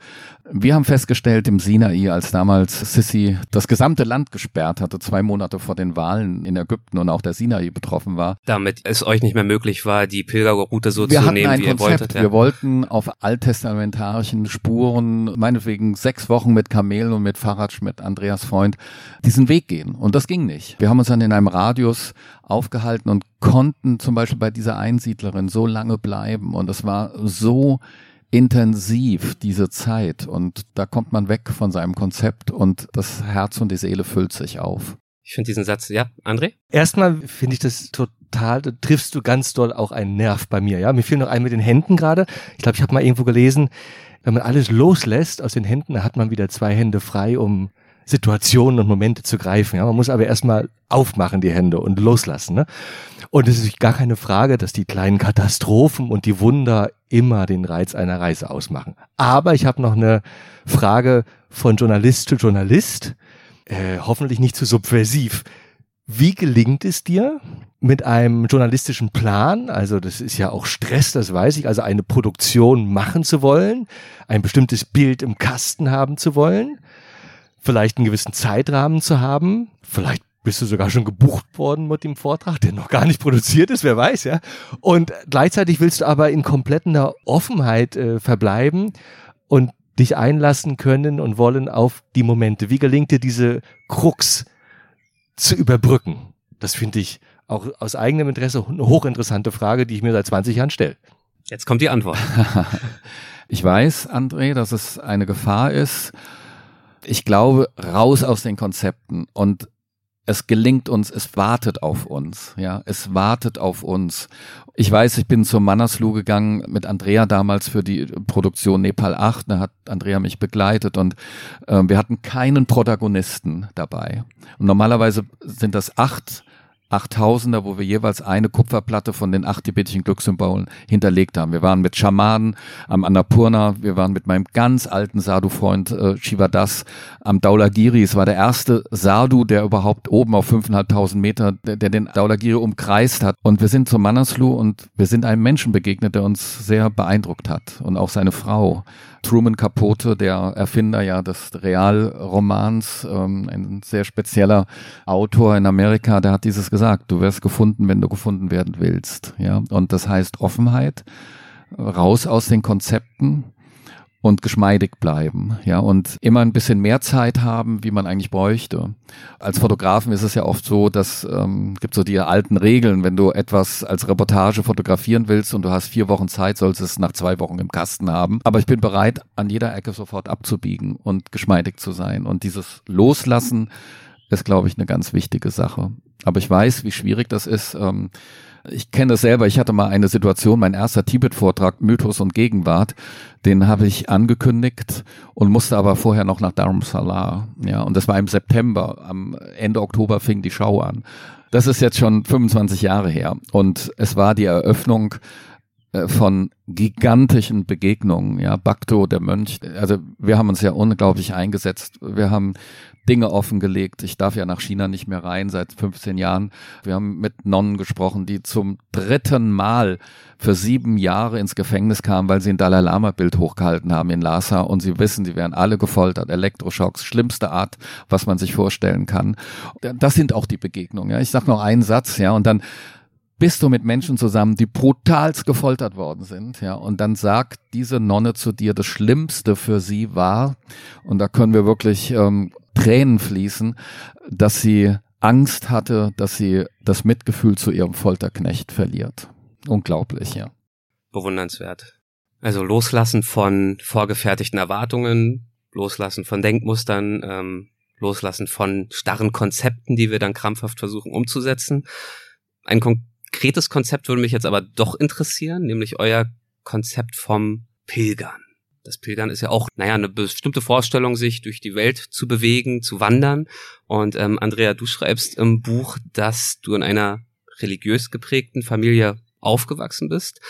wir haben festgestellt im Sinai, als damals Sissi das gesamte Land gesperrt hatte, zwei Monate vor den Wahlen in Ägypten und auch der Sinai betroffen war. Damit es euch nicht mehr möglich war, die Pilgerroute so wir zu nehmen, ein wie ihr Konzept. wolltet. Ja. Wir wollten auf alttestamentarischen Spuren, meinetwegen sechs Wochen mit Kamelen und mit Fahrrad mit Andreas Freund, diesen Weg gehen. Und das ging nicht. Wir haben uns dann in einem Radius aufgehalten und konnten zum Beispiel bei dieser Einsiedlerin so lange bleiben. Und es war so intensiv, diese Zeit. Und da kommt man weg von seinem Konzept und das Herz und die Seele füllt sich auf. Ich finde diesen Satz, ja, André? Erstmal finde ich das total, da triffst du ganz doll auch einen Nerv bei mir, ja. Mir fiel noch ein mit den Händen gerade. Ich glaube, ich habe mal irgendwo gelesen, wenn man alles loslässt aus den Händen, dann hat man wieder zwei Hände frei, um Situationen und Momente zu greifen. Ja, man muss aber erstmal aufmachen, die Hände und loslassen. Ne? Und es ist gar keine Frage, dass die kleinen Katastrophen und die Wunder immer den Reiz einer Reise ausmachen. Aber ich habe noch eine Frage von Journalist zu Journalist, äh, hoffentlich nicht zu subversiv. Wie gelingt es dir mit einem journalistischen Plan, also das ist ja auch Stress, das weiß ich, also eine Produktion machen zu wollen, ein bestimmtes Bild im Kasten haben zu wollen, vielleicht einen gewissen Zeitrahmen zu haben, vielleicht bist du sogar schon gebucht worden mit dem Vortrag, der noch gar nicht produziert ist, wer weiß, ja. Und gleichzeitig willst du aber in kompletter Offenheit äh, verbleiben und dich einlassen können und wollen auf die Momente. Wie gelingt dir diese Krux zu überbrücken? Das finde ich auch aus eigenem Interesse eine hochinteressante Frage, die ich mir seit 20 Jahren stelle. Jetzt kommt die Antwort. Ich weiß, André, dass es eine Gefahr ist. Ich glaube, raus aus den Konzepten und es gelingt uns, es wartet auf uns, ja, es wartet auf uns. Ich weiß, ich bin zur Mannerslu gegangen mit Andrea damals für die Produktion Nepal 8, da hat Andrea mich begleitet und äh, wir hatten keinen Protagonisten dabei. Und normalerweise sind das acht 8000er, wo wir jeweils eine Kupferplatte von den acht tibetischen Glückssymbolen hinterlegt haben. Wir waren mit Schamanen am Annapurna, wir waren mit meinem ganz alten Sadhu-Freund äh, Shivadas am Daulagiri. Es war der erste Sadhu, der überhaupt oben auf 5.500 Meter, der, der den Daulagiri umkreist hat. Und wir sind zum Manaslu und wir sind einem Menschen begegnet, der uns sehr beeindruckt hat und auch seine Frau. Truman Capote, der Erfinder ja des Realromans, ähm, ein sehr spezieller Autor in Amerika, der hat dieses gesagt, du wirst gefunden, wenn du gefunden werden willst. Ja, und das heißt Offenheit, raus aus den Konzepten und geschmeidig bleiben, ja, und immer ein bisschen mehr Zeit haben, wie man eigentlich bräuchte. Als Fotografen ist es ja oft so, dass ähm, gibt so die alten Regeln, wenn du etwas als Reportage fotografieren willst und du hast vier Wochen Zeit, sollst es nach zwei Wochen im Kasten haben. Aber ich bin bereit, an jeder Ecke sofort abzubiegen und geschmeidig zu sein. Und dieses Loslassen ist, glaube ich, eine ganz wichtige Sache. Aber ich weiß, wie schwierig das ist. Ähm, ich kenne das selber. Ich hatte mal eine Situation, mein erster Tibet-Vortrag, Mythos und Gegenwart, den habe ich angekündigt und musste aber vorher noch nach Dharamsala. Ja, und das war im September. Am Ende Oktober fing die Show an. Das ist jetzt schon 25 Jahre her. Und es war die Eröffnung äh, von gigantischen Begegnungen, ja, Bakto, der Mönch, also wir haben uns ja unglaublich eingesetzt. Wir haben Dinge offengelegt. Ich darf ja nach China nicht mehr rein seit 15 Jahren. Wir haben mit Nonnen gesprochen, die zum dritten Mal für sieben Jahre ins Gefängnis kamen, weil sie ein Dalai Lama Bild hochgehalten haben in Lhasa und sie wissen, sie werden alle gefoltert. Elektroschocks, schlimmste Art, was man sich vorstellen kann. Das sind auch die Begegnungen. Ja. Ich sag noch einen Satz, ja, und dann bist du mit Menschen zusammen, die brutalst gefoltert worden sind, ja, und dann sagt diese Nonne zu dir, das Schlimmste für sie war, und da können wir wirklich ähm, Tränen fließen, dass sie Angst hatte, dass sie das Mitgefühl zu ihrem Folterknecht verliert. Unglaublich, ja. Bewundernswert. Also loslassen von vorgefertigten Erwartungen, loslassen von Denkmustern, ähm, loslassen von starren Konzepten, die wir dann krampfhaft versuchen umzusetzen. Ein konkretes Konzept würde mich jetzt aber doch interessieren, nämlich euer Konzept vom Pilgern. Das Pilgern ist ja auch, naja, eine bestimmte Vorstellung, sich durch die Welt zu bewegen, zu wandern. Und ähm, Andrea, du schreibst im Buch, dass du in einer religiös geprägten Familie aufgewachsen bist,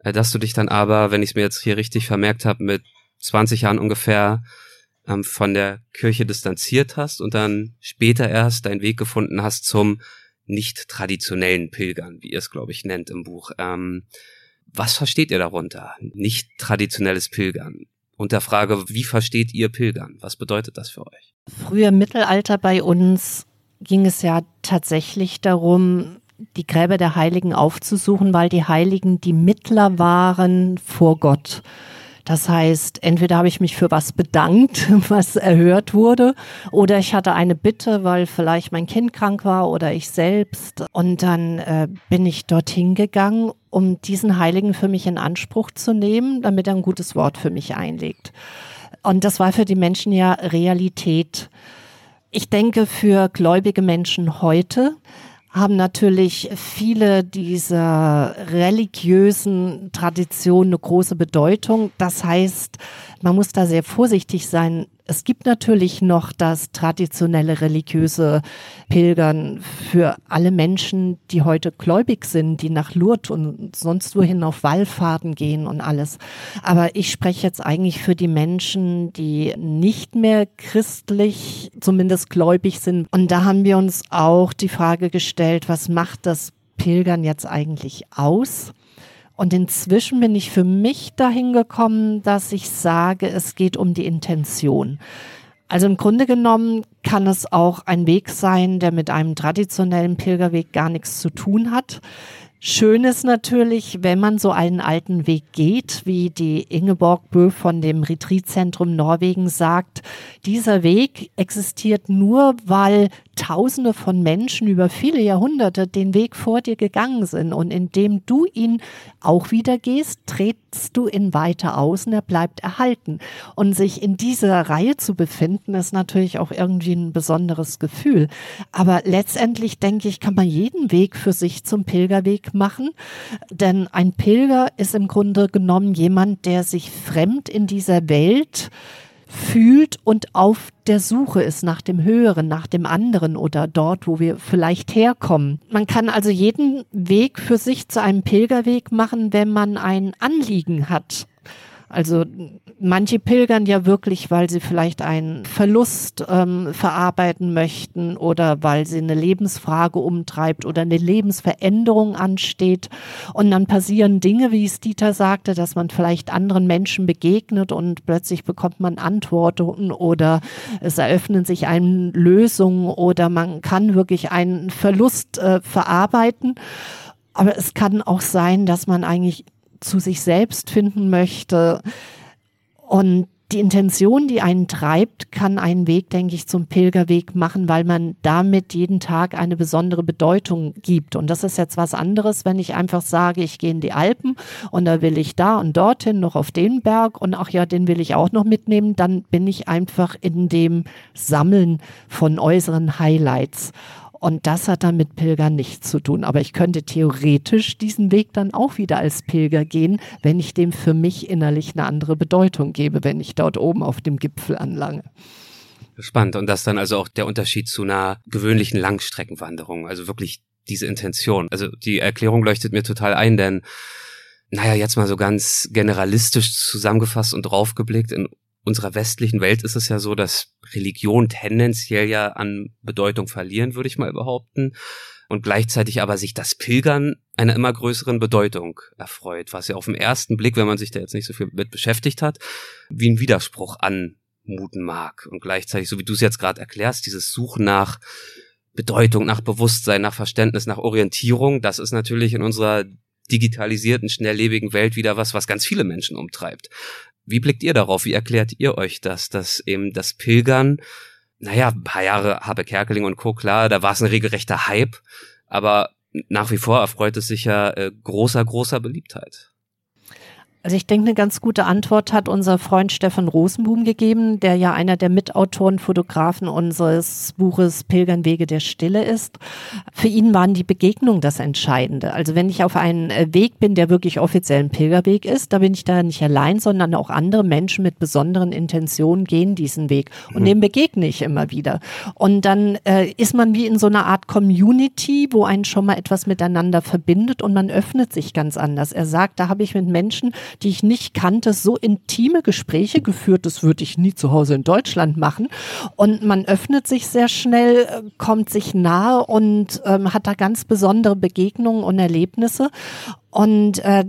äh, dass du dich dann aber, wenn ich es mir jetzt hier richtig vermerkt habe, mit 20 Jahren ungefähr ähm, von der Kirche distanziert hast und dann später erst deinen Weg gefunden hast zum nicht traditionellen Pilgern, wie ihr es, glaube ich, nennt im Buch. Ähm, was versteht ihr darunter? Nicht traditionelles Pilgern. Und der Frage, wie versteht ihr Pilgern? Was bedeutet das für euch? Früher Mittelalter bei uns ging es ja tatsächlich darum, die Gräber der Heiligen aufzusuchen, weil die Heiligen die Mittler waren vor Gott. Das heißt, entweder habe ich mich für was bedankt, was erhört wurde, oder ich hatte eine Bitte, weil vielleicht mein Kind krank war oder ich selbst. Und dann äh, bin ich dorthin gegangen, um diesen Heiligen für mich in Anspruch zu nehmen, damit er ein gutes Wort für mich einlegt. Und das war für die Menschen ja Realität. Ich denke, für gläubige Menschen heute haben natürlich viele dieser religiösen Traditionen eine große Bedeutung. Das heißt, man muss da sehr vorsichtig sein, es gibt natürlich noch das traditionelle religiöse Pilgern für alle Menschen, die heute gläubig sind, die nach Lourdes und sonst wohin auf Wallfahrten gehen und alles. Aber ich spreche jetzt eigentlich für die Menschen, die nicht mehr christlich, zumindest gläubig sind. Und da haben wir uns auch die Frage gestellt, was macht das Pilgern jetzt eigentlich aus? Und inzwischen bin ich für mich dahin gekommen, dass ich sage, es geht um die Intention. Also im Grunde genommen kann es auch ein Weg sein, der mit einem traditionellen Pilgerweg gar nichts zu tun hat. Schön ist natürlich, wenn man so einen alten Weg geht, wie die Ingeborg Bö von dem Retreatzentrum Norwegen sagt, dieser Weg existiert nur, weil Tausende von Menschen über viele Jahrhunderte den Weg vor dir gegangen sind. Und indem du ihn auch wieder gehst, setzt du ihn weiter aus und er bleibt erhalten. Und sich in dieser Reihe zu befinden, ist natürlich auch irgendwie ein besonderes Gefühl. Aber letztendlich denke ich, kann man jeden Weg für sich zum Pilgerweg machen. Denn ein Pilger ist im Grunde genommen jemand, der sich fremd in dieser Welt fühlt und auf der Suche ist nach dem Höheren, nach dem anderen oder dort, wo wir vielleicht herkommen. Man kann also jeden Weg für sich zu einem Pilgerweg machen, wenn man ein Anliegen hat. Also manche pilgern ja wirklich, weil sie vielleicht einen Verlust ähm, verarbeiten möchten oder weil sie eine Lebensfrage umtreibt oder eine Lebensveränderung ansteht. Und dann passieren Dinge, wie es Dieter sagte, dass man vielleicht anderen Menschen begegnet und plötzlich bekommt man Antworten oder es eröffnen sich einem Lösungen oder man kann wirklich einen Verlust äh, verarbeiten. Aber es kann auch sein, dass man eigentlich zu sich selbst finden möchte. Und die Intention, die einen treibt, kann einen Weg, denke ich, zum Pilgerweg machen, weil man damit jeden Tag eine besondere Bedeutung gibt. Und das ist jetzt was anderes, wenn ich einfach sage, ich gehe in die Alpen und da will ich da und dorthin noch auf den Berg und ach ja, den will ich auch noch mitnehmen, dann bin ich einfach in dem Sammeln von äußeren Highlights. Und das hat dann mit Pilgern nichts zu tun. Aber ich könnte theoretisch diesen Weg dann auch wieder als Pilger gehen, wenn ich dem für mich innerlich eine andere Bedeutung gebe, wenn ich dort oben auf dem Gipfel anlange. Spannend. Und das dann also auch der Unterschied zu einer gewöhnlichen Langstreckenwanderung. Also wirklich diese Intention. Also die Erklärung leuchtet mir total ein, denn naja, jetzt mal so ganz generalistisch zusammengefasst und draufgeblickt, in unserer westlichen Welt ist es ja so, dass Religion tendenziell ja an Bedeutung verlieren, würde ich mal behaupten. Und gleichzeitig aber sich das Pilgern einer immer größeren Bedeutung erfreut, was ja auf den ersten Blick, wenn man sich da jetzt nicht so viel mit beschäftigt hat, wie ein Widerspruch anmuten mag. Und gleichzeitig, so wie du es jetzt gerade erklärst, dieses Suchen nach Bedeutung, nach Bewusstsein, nach Verständnis, nach Orientierung, das ist natürlich in unserer digitalisierten, schnelllebigen Welt wieder was, was ganz viele Menschen umtreibt. Wie blickt ihr darauf? Wie erklärt ihr euch das, dass eben das Pilgern, naja, ein paar Jahre Habe Kerkeling und Co., klar, da war es ein regelrechter Hype, aber nach wie vor erfreut es sich ja äh, großer, großer Beliebtheit. Also ich denke, eine ganz gute Antwort hat unser Freund Stefan Rosenboom gegeben, der ja einer der Mitautoren, Fotografen unseres Buches Pilgernwege der Stille ist. Für ihn waren die Begegnungen das Entscheidende. Also wenn ich auf einen äh, Weg bin, der wirklich offiziell ein Pilgerweg ist, da bin ich da nicht allein, sondern auch andere Menschen mit besonderen Intentionen gehen diesen Weg. Und mhm. dem begegne ich immer wieder. Und dann äh, ist man wie in so einer Art Community, wo einen schon mal etwas miteinander verbindet und man öffnet sich ganz anders. Er sagt, da habe ich mit Menschen, die ich nicht kannte, so intime Gespräche geführt, das würde ich nie zu Hause in Deutschland machen. Und man öffnet sich sehr schnell, äh, kommt sich nahe und ähm, hat da ganz besondere Begegnungen und Erlebnisse. Und äh,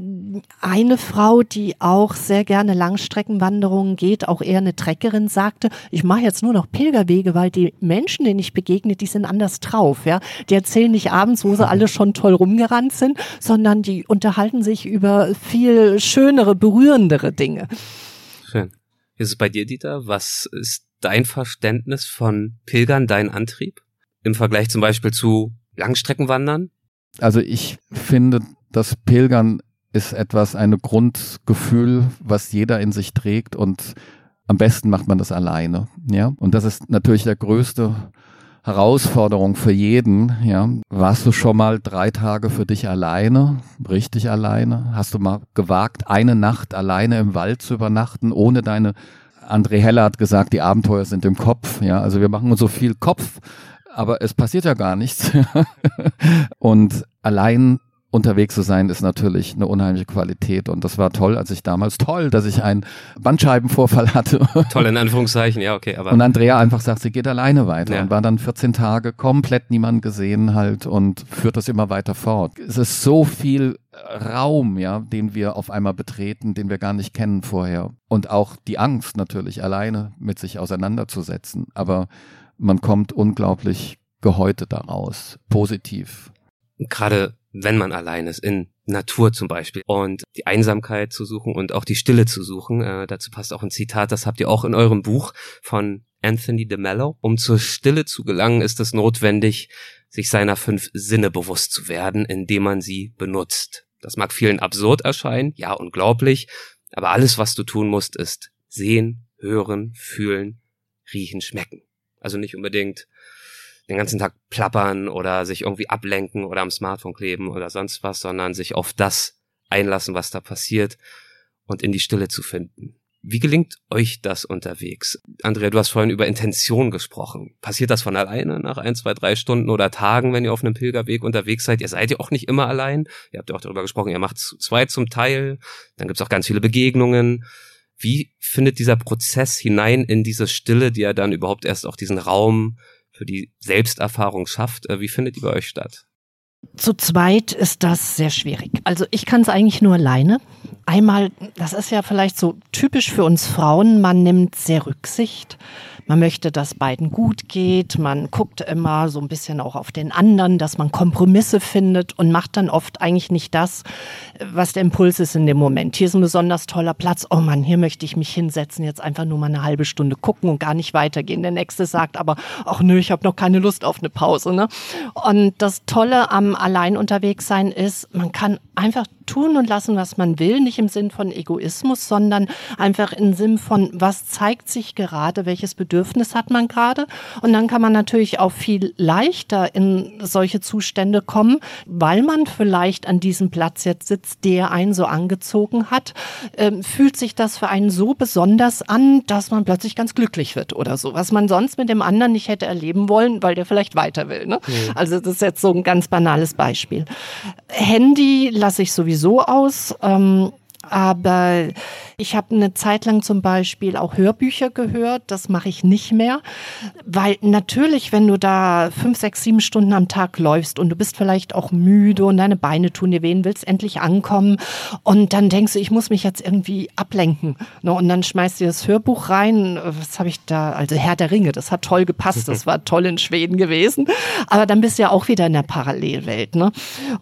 eine Frau, die auch sehr gerne Langstreckenwanderungen geht, auch eher eine Treckerin, sagte, ich mache jetzt nur noch Pilgerwege, weil die Menschen, denen ich begegne, die sind anders drauf. Ja? Die erzählen nicht abends, wo sie alle schon toll rumgerannt sind, sondern die unterhalten sich über viel schönere, berührendere Dinge. Schön. Wie ist es bei dir, Dieter? Was ist dein Verständnis von Pilgern, dein Antrieb? Im Vergleich zum Beispiel zu Langstreckenwandern? Also ich finde, das Pilgern ist etwas, ein Grundgefühl, was jeder in sich trägt und am besten macht man das alleine, ja. Und das ist natürlich der größte Herausforderung für jeden, ja. Warst du schon mal drei Tage für dich alleine, richtig alleine? Hast du mal gewagt, eine Nacht alleine im Wald zu übernachten, ohne deine André Heller hat gesagt, die Abenteuer sind im Kopf, ja. Also wir machen uns so viel Kopf, aber es passiert ja gar nichts. und allein unterwegs zu sein, ist natürlich eine unheimliche Qualität. Und das war toll, als ich damals, toll, dass ich einen Bandscheibenvorfall hatte. Toll, in Anführungszeichen, ja, okay. Aber und Andrea einfach sagt, sie geht alleine weiter ja. und war dann 14 Tage komplett niemand gesehen halt und führt das immer weiter fort. Es ist so viel Raum, ja, den wir auf einmal betreten, den wir gar nicht kennen vorher. Und auch die Angst natürlich, alleine mit sich auseinanderzusetzen. Aber man kommt unglaublich gehäutet daraus, positiv. Gerade wenn man allein ist, in Natur zum Beispiel. Und die Einsamkeit zu suchen und auch die Stille zu suchen. Äh, dazu passt auch ein Zitat, das habt ihr auch in eurem Buch von Anthony de Mello. Um zur Stille zu gelangen, ist es notwendig, sich seiner fünf Sinne bewusst zu werden, indem man sie benutzt. Das mag vielen absurd erscheinen, ja, unglaublich, aber alles, was du tun musst, ist sehen, hören, fühlen, riechen, schmecken. Also nicht unbedingt den ganzen Tag plappern oder sich irgendwie ablenken oder am Smartphone kleben oder sonst was, sondern sich auf das einlassen, was da passiert und in die Stille zu finden. Wie gelingt euch das unterwegs? Andrea, du hast vorhin über Intention gesprochen. Passiert das von alleine nach ein, zwei, drei Stunden oder Tagen, wenn ihr auf einem Pilgerweg unterwegs seid? Ihr seid ja auch nicht immer allein. Ihr habt ja auch darüber gesprochen, ihr macht zwei zum Teil. Dann gibt's auch ganz viele Begegnungen. Wie findet dieser Prozess hinein in diese Stille, die ja dann überhaupt erst auch diesen Raum für die Selbsterfahrung schafft? Äh, wie findet die bei euch statt? Zu zweit ist das sehr schwierig. Also ich kann es eigentlich nur alleine. Einmal, das ist ja vielleicht so typisch für uns Frauen, man nimmt sehr Rücksicht. Man möchte, dass beiden gut geht. Man guckt immer so ein bisschen auch auf den anderen, dass man Kompromisse findet und macht dann oft eigentlich nicht das, was der Impuls ist in dem Moment. Hier ist ein besonders toller Platz. Oh Mann, hier möchte ich mich hinsetzen, jetzt einfach nur mal eine halbe Stunde gucken und gar nicht weitergehen. Der nächste sagt aber, ach nö, ich habe noch keine Lust auf eine Pause. Ne? Und das Tolle am Allein unterwegs sein ist, man kann einfach tun und lassen, was man will, nicht im Sinn von Egoismus, sondern einfach im Sinn von, was zeigt sich gerade, welches Bedürfnis hat man gerade. Und dann kann man natürlich auch viel leichter in solche Zustände kommen, weil man vielleicht an diesem Platz jetzt sitzt, der einen so angezogen hat, ähm, fühlt sich das für einen so besonders an, dass man plötzlich ganz glücklich wird oder so, was man sonst mit dem anderen nicht hätte erleben wollen, weil der vielleicht weiter will. Ne? Mhm. Also das ist jetzt so ein ganz banales Beispiel. Handy lasse ich sowieso aus. Ähm, aber ich habe eine Zeit lang zum Beispiel auch Hörbücher gehört. Das mache ich nicht mehr, weil natürlich, wenn du da fünf, sechs, sieben Stunden am Tag läufst und du bist vielleicht auch müde und deine Beine tun dir weh, willst endlich ankommen und dann denkst du, ich muss mich jetzt irgendwie ablenken. Ne? Und dann schmeißt du das Hörbuch rein. Was habe ich da? Also Herr der Ringe. Das hat toll gepasst. Das war toll in Schweden gewesen. Aber dann bist du ja auch wieder in der Parallelwelt. Ne?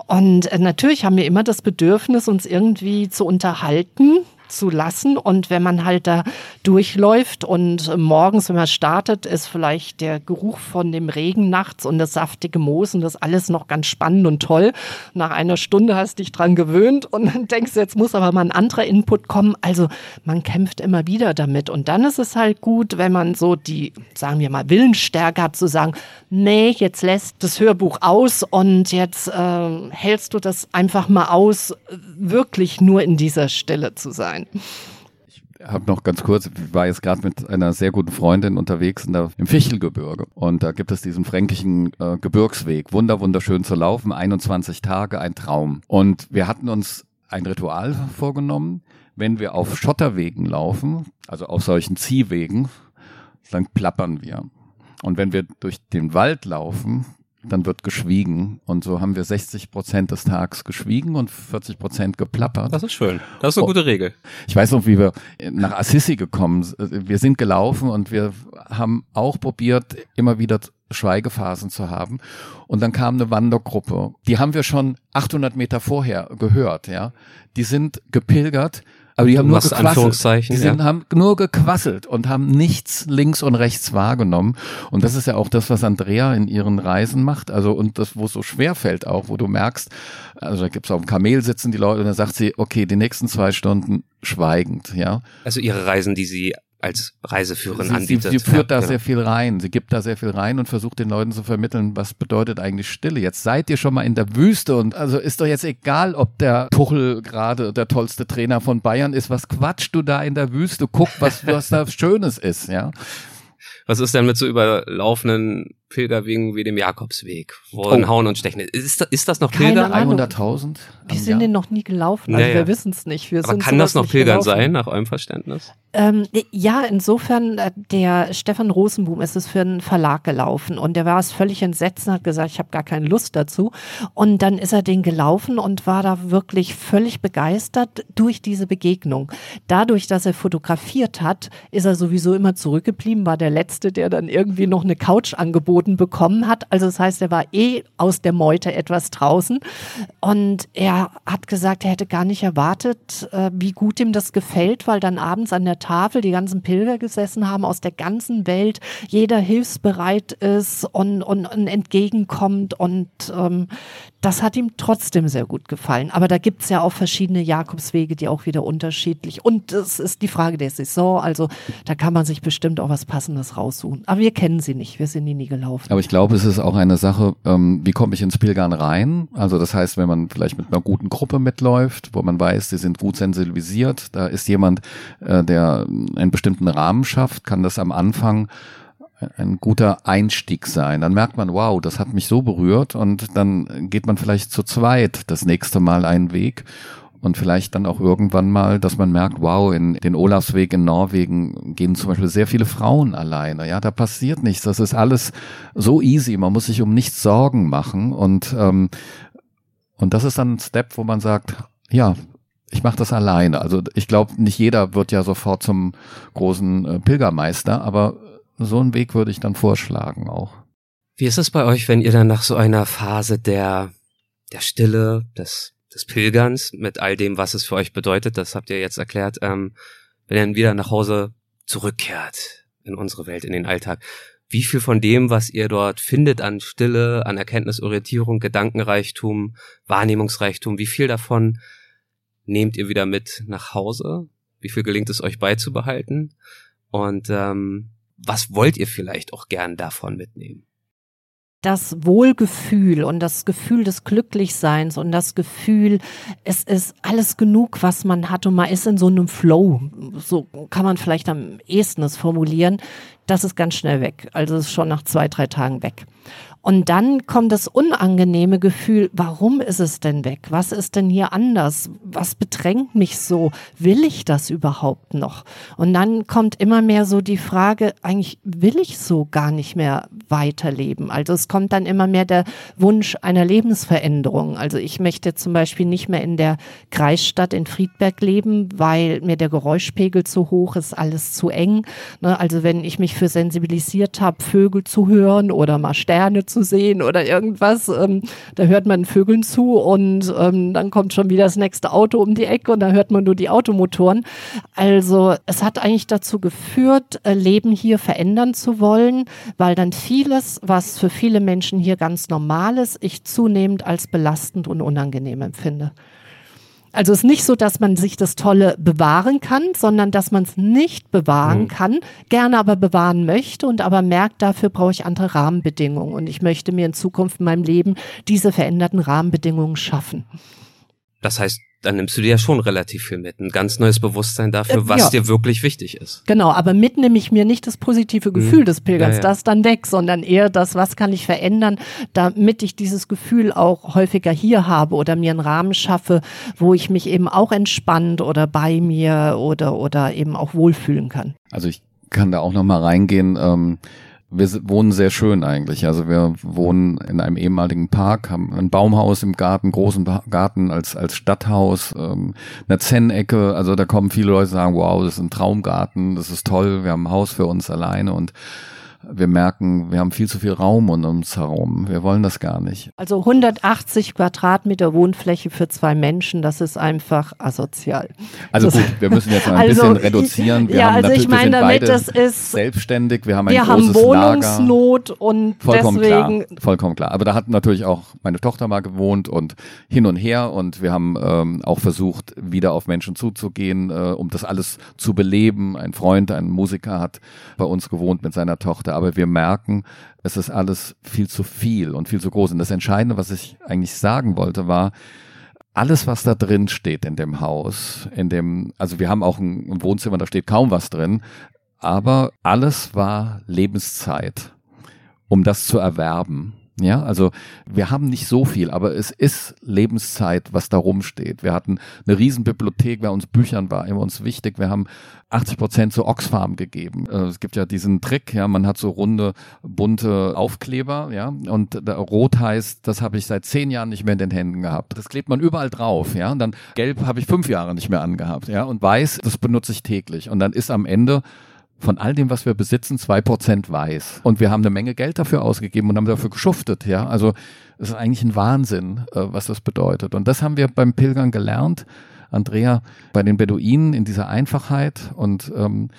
Und äh, natürlich haben wir immer das Bedürfnis, uns irgendwie zu unterhalten unterhalten zu lassen. Und wenn man halt da durchläuft und morgens, wenn man startet, ist vielleicht der Geruch von dem Regen nachts und das saftige Moos und das alles noch ganz spannend und toll. Nach einer Stunde hast du dich dran gewöhnt und dann denkst du, jetzt muss aber mal ein anderer Input kommen. Also man kämpft immer wieder damit. Und dann ist es halt gut, wenn man so die, sagen wir mal, Willensstärke hat zu sagen, nee, jetzt lässt das Hörbuch aus und jetzt äh, hältst du das einfach mal aus, wirklich nur in dieser Stille zu sein sein. Ich habe noch ganz kurz, ich war jetzt gerade mit einer sehr guten Freundin unterwegs in der, im Fichelgebirge und da gibt es diesen fränkischen äh, Gebirgsweg, wunder wunderschön zu laufen, 21 Tage, ein Traum. Und wir hatten uns ein Ritual vorgenommen, wenn wir auf Schotterwegen laufen, also auf solchen Ziehwegen, dann plappern wir. Und wenn wir durch den Wald laufen, dann wird geschwiegen. Und so haben wir 60 Prozent des Tags geschwiegen und 40 Prozent geplappert. Das ist schön. Das ist eine gute Regel. Ich weiß noch, wie wir nach Assisi gekommen sind. Wir sind gelaufen und wir haben auch probiert, immer wieder Schweigephasen zu haben. Und dann kam eine Wandergruppe. Die haben wir schon 800 Meter vorher gehört, ja. Die sind gepilgert aber die haben nur gequasselt. Die sind, ja. haben nur gequasselt und haben nichts links und rechts wahrgenommen. Und das ist ja auch das, was Andrea in ihren Reisen macht. Also und das, wo es so schwer fällt auch, wo du merkst, also da gibt's auf dem Kamel sitzen die Leute und dann sagt sie, okay, die nächsten zwei Stunden schweigend, ja. Also ihre Reisen, die sie als Reiseführerin sie, anbietet. Sie, sie führt ja, da genau. sehr viel rein. Sie gibt da sehr viel rein und versucht den Leuten zu vermitteln, was bedeutet eigentlich Stille. Jetzt seid ihr schon mal in der Wüste und also ist doch jetzt egal, ob der Tuchel gerade der tollste Trainer von Bayern ist. Was quatscht du da in der Wüste? Guck, was, was da Schönes ist, ja. Was ist denn mit so überlaufenden Pilgerwegen wie dem Jakobsweg, wo oh. ein Hauen und Stechen ist? Ist, ist das noch Pilgern? 100.000? Wir sind den noch nie gelaufen, also ja, ja. wir wissen es nicht. Wir Aber kann das noch Pilgern gelaufen. sein, nach eurem Verständnis? Ähm, ja, insofern, äh, der Stefan Rosenboom ist es für einen Verlag gelaufen und der war es völlig entsetzt und hat gesagt, ich habe gar keine Lust dazu. Und dann ist er den gelaufen und war da wirklich völlig begeistert durch diese Begegnung. Dadurch, dass er fotografiert hat, ist er sowieso immer zurückgeblieben, war der Letzte, der dann irgendwie noch eine Couch angeboten angeboten bekommen hat. Also das heißt, er war eh aus der Meute etwas draußen. Und er hat gesagt, er hätte gar nicht erwartet, äh, wie gut ihm das gefällt, weil dann abends an der Tafel die ganzen Pilger gesessen haben aus der ganzen Welt, jeder hilfsbereit ist und, und, und entgegenkommt. Und ähm, das hat ihm trotzdem sehr gut gefallen. Aber da gibt's ja auch verschiedene Jakobswege, die auch wieder unterschiedlich. Und es ist die Frage der Saison. Also da kann man sich bestimmt auch was Passendes raussuchen. Aber wir kennen sie nicht. Wir sind nie gelaufen. Aber ich glaube, es ist auch eine Sache, ähm, wie komme ich ins Pilgern rein? Also das heißt, wenn man vielleicht mit einer guten Gruppe mitläuft, wo man weiß, sie sind gut sensibilisiert, da ist jemand, äh, der einen bestimmten Rahmen schafft, kann das am Anfang ein guter Einstieg sein. Dann merkt man, wow, das hat mich so berührt und dann geht man vielleicht zu zweit das nächste Mal einen Weg und vielleicht dann auch irgendwann mal, dass man merkt, wow, in den Olafsweg in Norwegen gehen zum Beispiel sehr viele Frauen alleine. Ja, da passiert nichts. Das ist alles so easy. Man muss sich um nichts Sorgen machen und ähm, und das ist dann ein Step, wo man sagt, ja, ich mache das alleine. Also ich glaube, nicht jeder wird ja sofort zum großen äh, Pilgermeister, aber so einen Weg würde ich dann vorschlagen auch. Wie ist es bei euch, wenn ihr dann nach so einer Phase der, der Stille, des, des Pilgerns mit all dem, was es für euch bedeutet, das habt ihr jetzt erklärt, ähm, wenn ihr dann wieder nach Hause zurückkehrt in unsere Welt, in den Alltag, wie viel von dem, was ihr dort findet an Stille, an Erkenntnisorientierung, Gedankenreichtum, Wahrnehmungsreichtum, wie viel davon nehmt ihr wieder mit nach Hause? Wie viel gelingt es euch beizubehalten? Und ähm, was wollt ihr vielleicht auch gern davon mitnehmen? Das Wohlgefühl und das Gefühl des Glücklichseins und das Gefühl, es ist alles genug, was man hat und man ist in so einem Flow. So kann man vielleicht am ehesten es formulieren. Das ist ganz schnell weg. Also ist schon nach zwei, drei Tagen weg. Und dann kommt das unangenehme Gefühl, warum ist es denn weg? Was ist denn hier anders? Was bedrängt mich so? Will ich das überhaupt noch? Und dann kommt immer mehr so die Frage, eigentlich will ich so gar nicht mehr weiterleben. Also es kommt dann immer mehr der Wunsch einer Lebensveränderung. Also ich möchte zum Beispiel nicht mehr in der Kreisstadt in Friedberg leben, weil mir der Geräuschpegel zu hoch ist, alles zu eng. Ne, also wenn ich mich für sensibilisiert habe, Vögel zu hören oder mal Sterne zu zu sehen oder irgendwas. Ähm, da hört man Vögeln zu und ähm, dann kommt schon wieder das nächste Auto um die Ecke und da hört man nur die Automotoren. Also es hat eigentlich dazu geführt, äh, Leben hier verändern zu wollen, weil dann vieles, was für viele Menschen hier ganz normal ist, ich zunehmend als belastend und unangenehm empfinde. Also es ist nicht so, dass man sich das Tolle bewahren kann, sondern dass man es nicht bewahren mhm. kann, gerne aber bewahren möchte und aber merkt, dafür brauche ich andere Rahmenbedingungen und ich möchte mir in Zukunft in meinem Leben diese veränderten Rahmenbedingungen schaffen. Das heißt, dann nimmst du dir ja schon relativ viel mit. Ein ganz neues Bewusstsein dafür, äh, was ja. dir wirklich wichtig ist. Genau, aber mit nehme ich mir nicht das positive Gefühl mhm. des Pilgerns, ja, ja. das dann weg, sondern eher das, was kann ich verändern, damit ich dieses Gefühl auch häufiger hier habe oder mir einen Rahmen schaffe, wo ich mich eben auch entspannt oder bei mir oder, oder eben auch wohlfühlen kann. Also ich kann da auch noch mal reingehen. Ähm wir wohnen sehr schön eigentlich. Also wir wohnen in einem ehemaligen Park, haben ein Baumhaus im Garten, großen Garten als, als Stadthaus, ähm, eine Zen-Ecke. Also da kommen viele Leute sagen, wow, das ist ein Traumgarten, das ist toll, wir haben ein Haus für uns alleine und wir merken, wir haben viel zu viel Raum um uns herum. Wir wollen das gar nicht. Also 180 Quadratmeter Wohnfläche für zwei Menschen, das ist einfach asozial. Also gut, wir müssen jetzt mal ein also, bisschen reduzieren. Wir ja, also ich meine damit, das ist selbstständig. Wir haben ein wir großes haben Wohnungsnot Lager. und vollkommen deswegen klar, vollkommen klar. Aber da hat natürlich auch meine Tochter mal gewohnt und hin und her und wir haben ähm, auch versucht, wieder auf Menschen zuzugehen, äh, um das alles zu beleben. Ein Freund, ein Musiker hat bei uns gewohnt mit seiner Tochter aber wir merken, es ist alles viel zu viel und viel zu groß. Und das Entscheidende, was ich eigentlich sagen wollte, war, alles, was da drin steht in dem Haus, in dem, also wir haben auch ein Wohnzimmer, da steht kaum was drin, aber alles war Lebenszeit, um das zu erwerben. Ja, also wir haben nicht so viel, aber es ist Lebenszeit, was da rumsteht. Wir hatten eine Riesenbibliothek, wer uns Büchern war immer uns wichtig. Wir haben 80 Prozent zu Oxfam gegeben. Äh, es gibt ja diesen Trick, ja, man hat so runde, bunte Aufkleber, ja, und rot heißt, das habe ich seit zehn Jahren nicht mehr in den Händen gehabt. Das klebt man überall drauf, ja, und dann gelb habe ich fünf Jahre nicht mehr angehabt, ja, und weiß, das benutze ich täglich. Und dann ist am Ende von all dem, was wir besitzen, zwei Prozent weiß. Und wir haben eine Menge Geld dafür ausgegeben und haben dafür geschuftet, ja. Also es ist eigentlich ein Wahnsinn, äh, was das bedeutet. Und das haben wir beim Pilgern gelernt. Andrea, bei den Beduinen in dieser Einfachheit und ähm,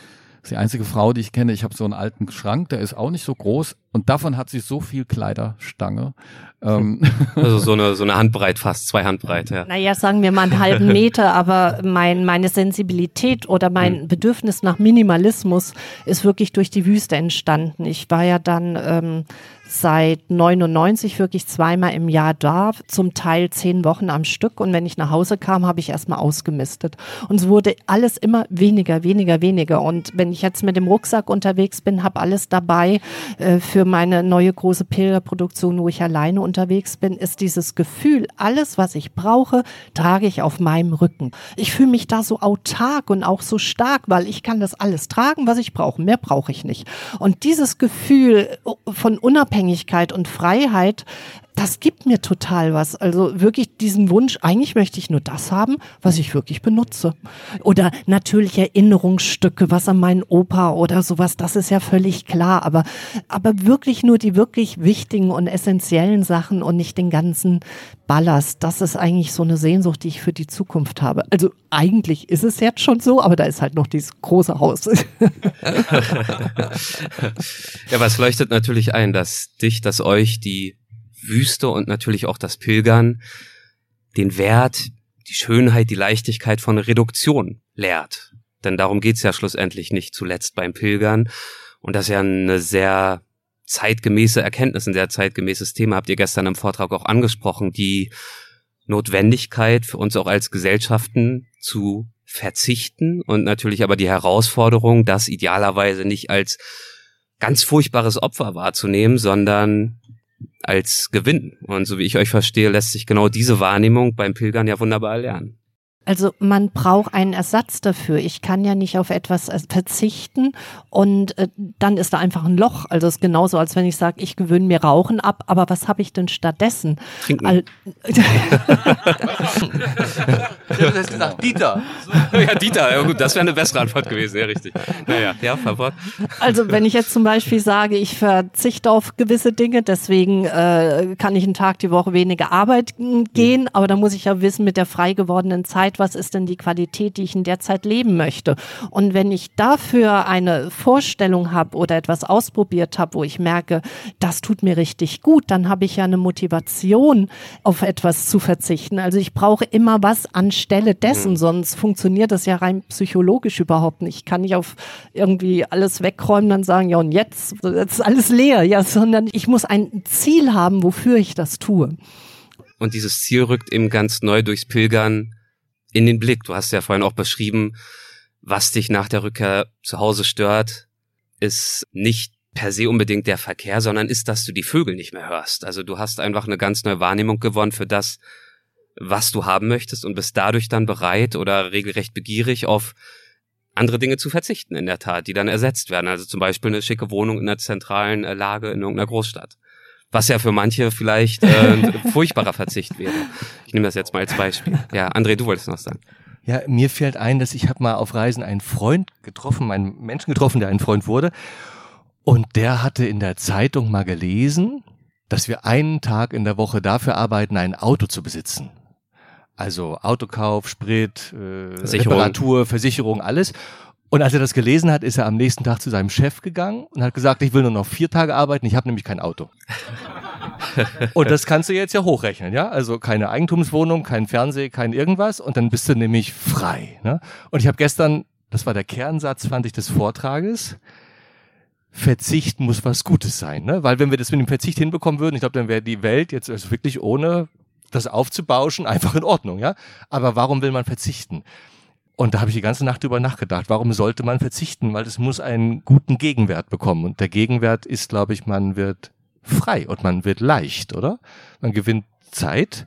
ist die einzige Frau, die ich kenne. Ich habe so einen alten Schrank, der ist auch nicht so groß und davon hat sie so viel Kleiderstange. Ähm. Also so eine, so eine Handbreit fast, zwei Handbreit, ja. Naja, sagen wir mal einen halben Meter, aber mein, meine Sensibilität oder mein mhm. Bedürfnis nach Minimalismus ist wirklich durch die Wüste entstanden. Ich war ja dann ähm, seit 99 wirklich zweimal im Jahr da, zum Teil zehn Wochen am Stück. Und wenn ich nach Hause kam, habe ich erstmal ausgemistet. Und es wurde alles immer weniger, weniger, weniger. Und wenn ich jetzt mit dem Rucksack unterwegs bin, habe alles dabei äh, für meine neue große Pilgerproduktion, wo ich alleine unterwegs bin, ist dieses Gefühl, alles, was ich brauche, trage ich auf meinem Rücken. Ich fühle mich da so autark und auch so stark, weil ich kann das alles tragen, was ich brauche. Mehr brauche ich nicht. Und dieses Gefühl von Unabhängigkeit Unabhängigkeit und Freiheit, das gibt mir total was. Also wirklich diesen Wunsch, eigentlich möchte ich nur das haben, was ich wirklich benutze. Oder natürlich Erinnerungsstücke, was an meinen Opa oder sowas, das ist ja völlig klar. Aber, aber wirklich nur die wirklich wichtigen und essentiellen Sachen und nicht den ganzen Ballast. Das ist eigentlich so eine Sehnsucht, die ich für die Zukunft habe. Also eigentlich ist es jetzt schon so, aber da ist halt noch dieses große Haus. ja, was leuchtet natürlich ein, dass dich, dass euch die Wüste und natürlich auch das Pilgern den Wert, die Schönheit, die Leichtigkeit von Reduktion lehrt. Denn darum geht's ja schlussendlich nicht zuletzt beim Pilgern. Und das ist ja eine sehr zeitgemäße Erkenntnis, ein sehr zeitgemäßes Thema, habt ihr gestern im Vortrag auch angesprochen, die Notwendigkeit für uns auch als Gesellschaften zu verzichten und natürlich aber die Herausforderung, das idealerweise nicht als ganz furchtbares Opfer wahrzunehmen, sondern als Gewinn. Und so wie ich euch verstehe, lässt sich genau diese Wahrnehmung beim Pilgern ja wunderbar lernen. Also man braucht einen Ersatz dafür. Ich kann ja nicht auf etwas äh, verzichten und äh, dann ist da einfach ein Loch. Also es ist genauso, als wenn ich sage, ich gewöhne mir Rauchen ab, aber was habe ich denn stattdessen? Trinken. Al du hast gesagt, Dieter. ja, Dieter, ja gut, das wäre eine bessere Antwort gewesen, ja richtig. Naja, ja, Verwort. Also wenn ich jetzt zum Beispiel sage, ich verzichte auf gewisse Dinge, deswegen äh, kann ich einen Tag die Woche weniger arbeiten gehen, mhm. aber dann muss ich ja wissen, mit der frei gewordenen Zeit, was ist denn die Qualität, die ich in der Zeit leben möchte. Und wenn ich dafür eine Vorstellung habe oder etwas ausprobiert habe, wo ich merke, das tut mir richtig gut, dann habe ich ja eine Motivation, auf etwas zu verzichten. Also ich brauche immer was anstelle dessen, mhm. sonst funktioniert das ja rein psychologisch überhaupt nicht. Ich kann nicht auf irgendwie alles wegräumen, dann sagen, ja und jetzt, jetzt ist alles leer, ja, sondern ich muss ein Ziel haben, wofür ich das tue. Und dieses Ziel rückt eben ganz neu durchs Pilgern in den Blick. Du hast ja vorhin auch beschrieben, was dich nach der Rückkehr zu Hause stört, ist nicht per se unbedingt der Verkehr, sondern ist, dass du die Vögel nicht mehr hörst. Also du hast einfach eine ganz neue Wahrnehmung gewonnen für das, was du haben möchtest und bist dadurch dann bereit oder regelrecht begierig auf andere Dinge zu verzichten in der Tat, die dann ersetzt werden. Also zum Beispiel eine schicke Wohnung in einer zentralen äh, Lage in irgendeiner Großstadt was ja für manche vielleicht äh, ein furchtbarer Verzicht wäre. Ich nehme das jetzt mal als Beispiel. Ja, André, du wolltest noch sagen. Ja, mir fällt ein, dass ich habe mal auf Reisen einen Freund getroffen, einen Menschen getroffen, der ein Freund wurde. Und der hatte in der Zeitung mal gelesen, dass wir einen Tag in der Woche dafür arbeiten, ein Auto zu besitzen. Also Autokauf, Sprit, äh, Reparatur, Versicherung, alles. Und als er das gelesen hat, ist er am nächsten Tag zu seinem Chef gegangen und hat gesagt, ich will nur noch vier Tage arbeiten, ich habe nämlich kein Auto. und das kannst du jetzt ja hochrechnen, ja? Also keine Eigentumswohnung, kein Fernseh, kein irgendwas und dann bist du nämlich frei. Ne? Und ich habe gestern, das war der Kernsatz, fand ich, des Vortrages, Verzicht muss was Gutes sein, ne? Weil wenn wir das mit dem Verzicht hinbekommen würden, ich glaube, dann wäre die Welt jetzt also wirklich ohne das aufzubauschen einfach in Ordnung, ja? Aber warum will man verzichten? Und da habe ich die ganze Nacht drüber nachgedacht, warum sollte man verzichten? Weil es muss einen guten Gegenwert bekommen. Und der Gegenwert ist, glaube ich, man wird frei und man wird leicht, oder? Man gewinnt Zeit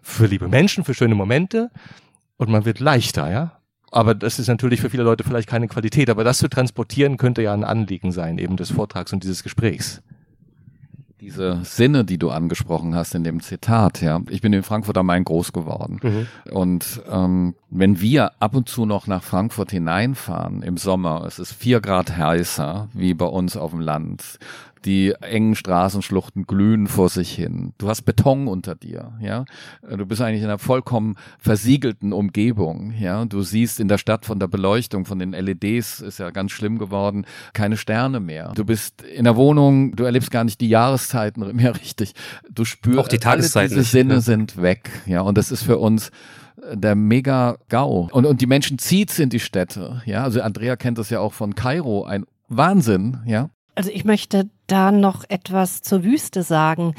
für liebe Menschen, für schöne Momente und man wird leichter, ja? Aber das ist natürlich für viele Leute vielleicht keine Qualität. Aber das zu transportieren könnte ja ein Anliegen sein, eben des Vortrags und dieses Gesprächs. Diese Sinne, die du angesprochen hast in dem Zitat, ja. Ich bin in Frankfurt am Main groß geworden. Mhm. Und ähm, wenn wir ab und zu noch nach Frankfurt hineinfahren im Sommer, es ist vier Grad heißer wie bei uns auf dem Land, die engen Straßenschluchten glühen vor sich hin. Du hast Beton unter dir, ja. Du bist eigentlich in einer vollkommen versiegelten Umgebung, ja. Du siehst in der Stadt von der Beleuchtung, von den LEDs, ist ja ganz schlimm geworden, keine Sterne mehr. Du bist in der Wohnung, du erlebst gar nicht die Jahreszeiten mehr richtig. Du spürst, auch die Tageszeiten. Diese Sinne sind weg, ja. Und das ist für uns der mega GAU. Und, und die Menschen zieht's in die Städte, ja. Also Andrea kennt das ja auch von Kairo, ein Wahnsinn, ja. Also ich möchte da noch etwas zur Wüste sagen.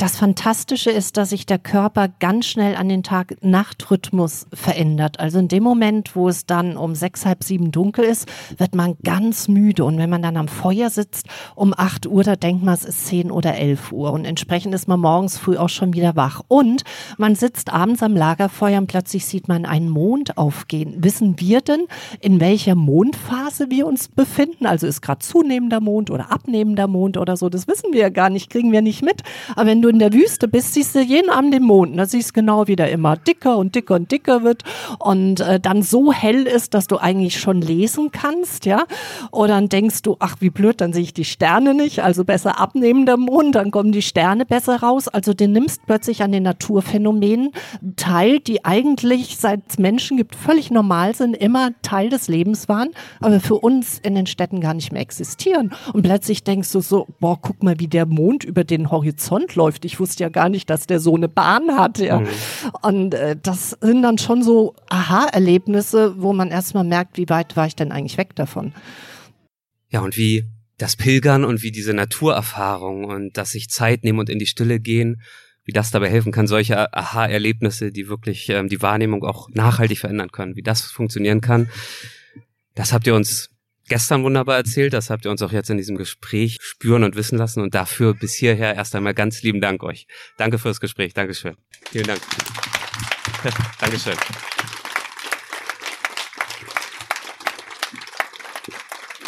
Das Fantastische ist, dass sich der Körper ganz schnell an den Tag-Nacht-Rhythmus verändert. Also in dem Moment, wo es dann um sechs, halb sieben dunkel ist, wird man ganz müde. Und wenn man dann am Feuer sitzt um acht Uhr, da denkt man, es ist zehn oder elf Uhr. Und entsprechend ist man morgens früh auch schon wieder wach. Und man sitzt abends am Lagerfeuer und plötzlich sieht man einen Mond aufgehen. Wissen wir denn, in welcher Mondphase wir uns befinden? Also ist gerade zunehmender Mond oder abnehmender Mond oder so? Das wissen wir ja gar nicht, kriegen wir nicht mit. Aber wenn du du in der Wüste bist, siehst du jeden Abend den Mond. Da siehst du genau, wie der immer dicker und dicker und dicker wird und äh, dann so hell ist, dass du eigentlich schon lesen kannst, ja. Oder dann denkst du, ach, wie blöd, dann sehe ich die Sterne nicht, also besser abnehmen der Mond, dann kommen die Sterne besser raus. Also du nimmst plötzlich an den Naturphänomenen teil, die eigentlich, seit es Menschen gibt, völlig normal sind, immer Teil des Lebens waren, aber für uns in den Städten gar nicht mehr existieren. Und plötzlich denkst du so, boah, guck mal, wie der Mond über den Horizont läuft läuft. Ich wusste ja gar nicht, dass der so eine Bahn hat. Ja. Mhm. Und äh, das sind dann schon so Aha-Erlebnisse, wo man erstmal merkt, wie weit war ich denn eigentlich weg davon. Ja, und wie das Pilgern und wie diese Naturerfahrung und dass sich Zeit nehmen und in die Stille gehen, wie das dabei helfen kann, solche Aha-Erlebnisse, die wirklich ähm, die Wahrnehmung auch nachhaltig verändern können, wie das funktionieren kann. Das habt ihr uns gestern wunderbar erzählt. Das habt ihr uns auch jetzt in diesem Gespräch spüren und wissen lassen. Und dafür bis hierher erst einmal ganz lieben Dank euch. Danke fürs Gespräch. Dankeschön. Vielen Dank. Dankeschön.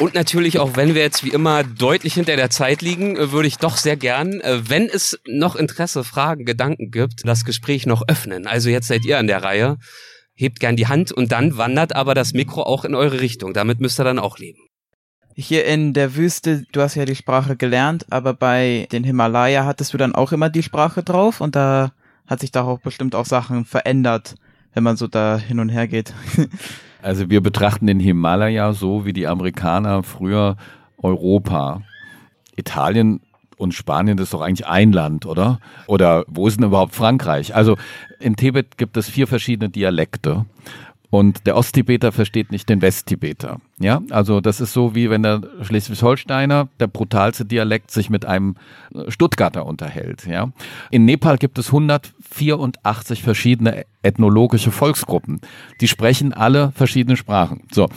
Und natürlich auch, wenn wir jetzt wie immer deutlich hinter der Zeit liegen, äh, würde ich doch sehr gern, äh, wenn es noch Interesse, Fragen, Gedanken gibt, das Gespräch noch öffnen. Also jetzt seid ihr an der Reihe hebt gern die Hand und dann wandert aber das Mikro auch in eure Richtung. Damit müsst ihr dann auch leben. Hier in der Wüste, du hast ja die Sprache gelernt, aber bei den Himalaya hattest du dann auch immer die Sprache drauf und da hat sich da auch bestimmt auch Sachen verändert, wenn man so da hin und her geht. Also wir betrachten den Himalaya so wie die Amerikaner früher Europa. Italien und Spanien ist doch eigentlich ein Land, oder? Oder wo ist denn überhaupt Frankreich? Also in Tibet gibt es vier verschiedene Dialekte. Und der Osttibeter versteht nicht den Westtibeter. Ja, also das ist so wie wenn der Schleswig-Holsteiner, der brutalste Dialekt, sich mit einem Stuttgarter unterhält. Ja, in Nepal gibt es 184 verschiedene ethnologische Volksgruppen. Die sprechen alle verschiedene Sprachen. So,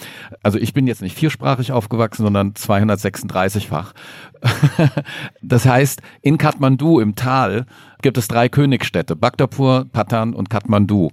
also ich bin jetzt nicht viersprachig aufgewachsen, sondern 236-fach. das heißt, in Kathmandu im Tal gibt es drei Königsstädte, Bhaktapur, Patan und Kathmandu.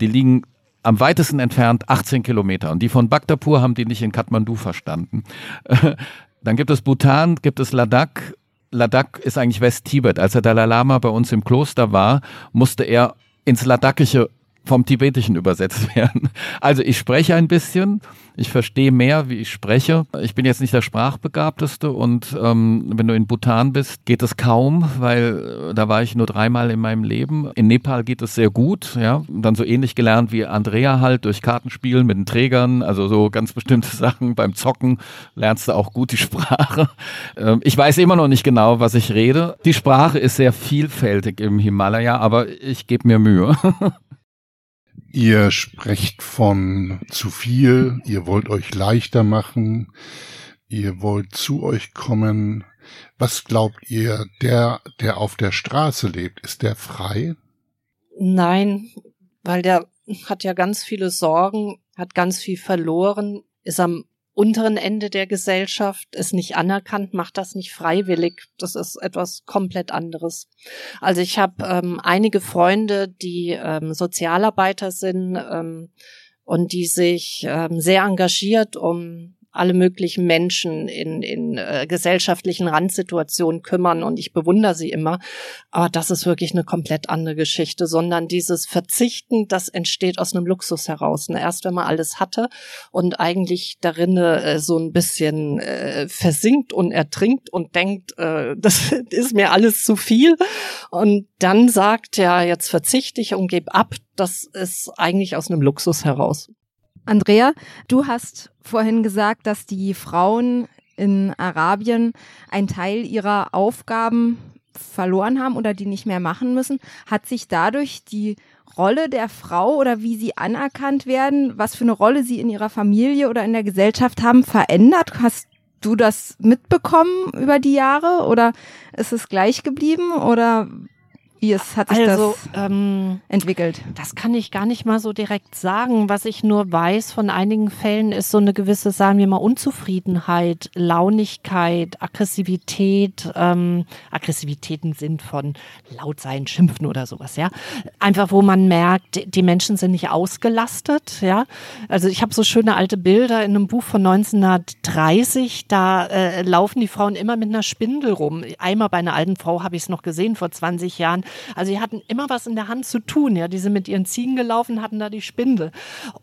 Die liegen am weitesten entfernt 18 Kilometer. Und die von Bhaktapur haben die nicht in Kathmandu verstanden. Dann gibt es Bhutan, gibt es Ladakh. Ladakh ist eigentlich West-Tibet. Als der Dalai Lama bei uns im Kloster war, musste er ins Ladakhische vom Tibetischen übersetzt werden. Also ich spreche ein bisschen, ich verstehe mehr, wie ich spreche. Ich bin jetzt nicht der Sprachbegabteste und ähm, wenn du in Bhutan bist, geht es kaum, weil äh, da war ich nur dreimal in meinem Leben. In Nepal geht es sehr gut, ja. Dann so ähnlich gelernt wie Andrea halt durch Kartenspielen mit den Trägern, also so ganz bestimmte Sachen. Beim Zocken lernst du auch gut die Sprache. Ähm, ich weiß immer noch nicht genau, was ich rede. Die Sprache ist sehr vielfältig im Himalaya, aber ich gebe mir Mühe. Ihr sprecht von zu viel, ihr wollt euch leichter machen, ihr wollt zu euch kommen. Was glaubt ihr, der, der auf der Straße lebt, ist der frei? Nein, weil der hat ja ganz viele Sorgen, hat ganz viel verloren, ist am unteren Ende der Gesellschaft ist nicht anerkannt, macht das nicht freiwillig. Das ist etwas komplett anderes. Also ich habe ähm, einige Freunde, die ähm, Sozialarbeiter sind ähm, und die sich ähm, sehr engagiert um alle möglichen Menschen in, in äh, gesellschaftlichen Randsituationen kümmern und ich bewundere sie immer. Aber das ist wirklich eine komplett andere Geschichte, sondern dieses Verzichten, das entsteht aus einem Luxus heraus. Ne? Erst wenn man alles hatte und eigentlich darin äh, so ein bisschen äh, versinkt und ertrinkt und denkt, äh, das ist mir alles zu viel. Und dann sagt, ja, jetzt verzichte ich und gebe ab. Das ist eigentlich aus einem Luxus heraus. Andrea, du hast vorhin gesagt, dass die Frauen in Arabien einen Teil ihrer Aufgaben verloren haben oder die nicht mehr machen müssen. Hat sich dadurch die Rolle der Frau oder wie sie anerkannt werden, was für eine Rolle sie in ihrer Familie oder in der Gesellschaft haben, verändert? Hast du das mitbekommen über die Jahre oder ist es gleich geblieben oder wie es hat sich also, das ähm, entwickelt? Das kann ich gar nicht mal so direkt sagen. Was ich nur weiß von einigen Fällen ist so eine gewisse, sagen wir mal, Unzufriedenheit, Launigkeit, Aggressivität. Ähm, Aggressivitäten sind von laut sein, schimpfen oder sowas, ja. Einfach, wo man merkt, die Menschen sind nicht ausgelastet, ja. Also ich habe so schöne alte Bilder in einem Buch von 1930. Da äh, laufen die Frauen immer mit einer Spindel rum. Einmal bei einer alten Frau habe ich es noch gesehen vor 20 Jahren also sie hatten immer was in der Hand zu tun. Ja, die sind mit ihren Ziegen gelaufen, hatten da die Spindel.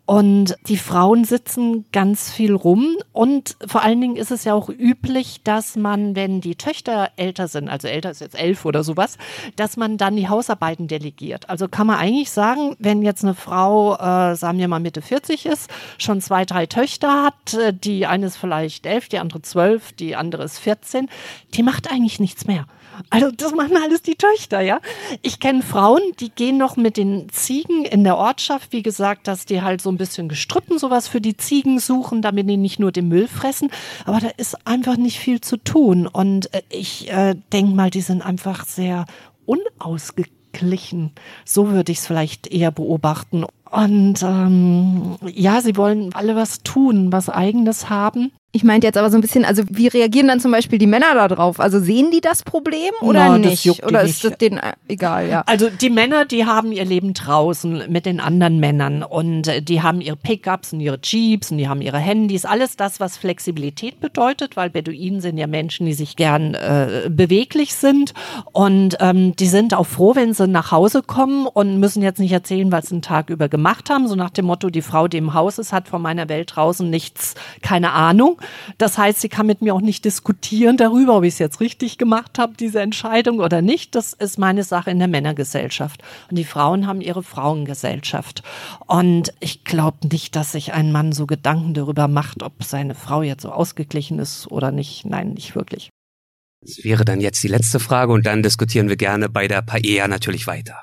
Und die Frauen sitzen ganz viel rum. Und vor allen Dingen ist es ja auch üblich, dass man, wenn die Töchter älter sind, also älter ist jetzt elf oder sowas, dass man dann die Hausarbeiten delegiert. Also kann man eigentlich sagen, wenn jetzt eine Frau, äh, sagen wir mal Mitte 40 ist, schon zwei, drei Töchter hat, äh, die eine ist vielleicht elf, die andere zwölf, die andere ist 14, die macht eigentlich nichts mehr. Also das machen alles die Töchter, ja. Ich kenne Frauen, die gehen noch mit den Ziegen in der Ortschaft, wie gesagt, dass die halt so ein bisschen gestrüppen sowas für die Ziegen suchen, damit die nicht nur den Müll fressen. Aber da ist einfach nicht viel zu tun. Und äh, ich äh, denke mal, die sind einfach sehr unausgeglichen. So würde ich es vielleicht eher beobachten. Und ähm, ja, sie wollen alle was tun, was eigenes haben. Ich meinte jetzt aber so ein bisschen, also wie reagieren dann zum Beispiel die Männer da drauf? Also sehen die das Problem oder no, nicht? Oder ist das denen egal, ja? Also die Männer, die haben ihr Leben draußen mit den anderen Männern und äh, die haben ihre Pickups und ihre Jeeps und die haben ihre Handys, alles das, was Flexibilität bedeutet, weil Beduinen sind ja Menschen, die sich gern äh, beweglich sind und ähm, die sind auch froh, wenn sie nach Hause kommen und müssen jetzt nicht erzählen, was sie einen Tag über gemacht haben, so nach dem Motto, die Frau, die im Haus ist, hat von meiner Welt draußen nichts, keine Ahnung. Das heißt, sie kann mit mir auch nicht diskutieren darüber, ob ich es jetzt richtig gemacht habe, diese Entscheidung oder nicht. Das ist meine Sache in der Männergesellschaft. Und die Frauen haben ihre Frauengesellschaft. Und ich glaube nicht, dass sich ein Mann so Gedanken darüber macht, ob seine Frau jetzt so ausgeglichen ist oder nicht. Nein, nicht wirklich. Das wäre dann jetzt die letzte Frage und dann diskutieren wir gerne bei der Paella natürlich weiter.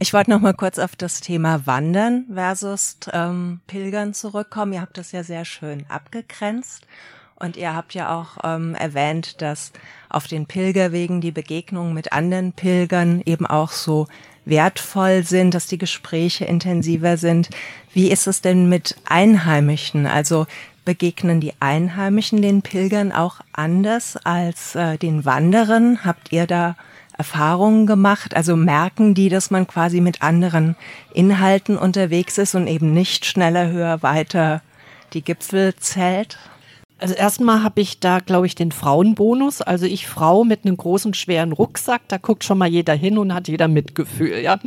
Ich wollte noch mal kurz auf das Thema Wandern versus ähm, Pilgern zurückkommen. Ihr habt das ja sehr schön abgegrenzt und ihr habt ja auch ähm, erwähnt, dass auf den Pilgerwegen die Begegnungen mit anderen Pilgern eben auch so wertvoll sind, dass die Gespräche intensiver sind. Wie ist es denn mit Einheimischen? Also begegnen die Einheimischen den Pilgern auch anders als äh, den Wanderern? Habt ihr da Erfahrungen gemacht? Also merken die, dass man quasi mit anderen Inhalten unterwegs ist und eben nicht schneller, höher, weiter die Gipfel zählt? Also erstmal habe ich da, glaube ich, den Frauenbonus. Also ich Frau mit einem großen, schweren Rucksack, da guckt schon mal jeder hin und hat jeder Mitgefühl, ja.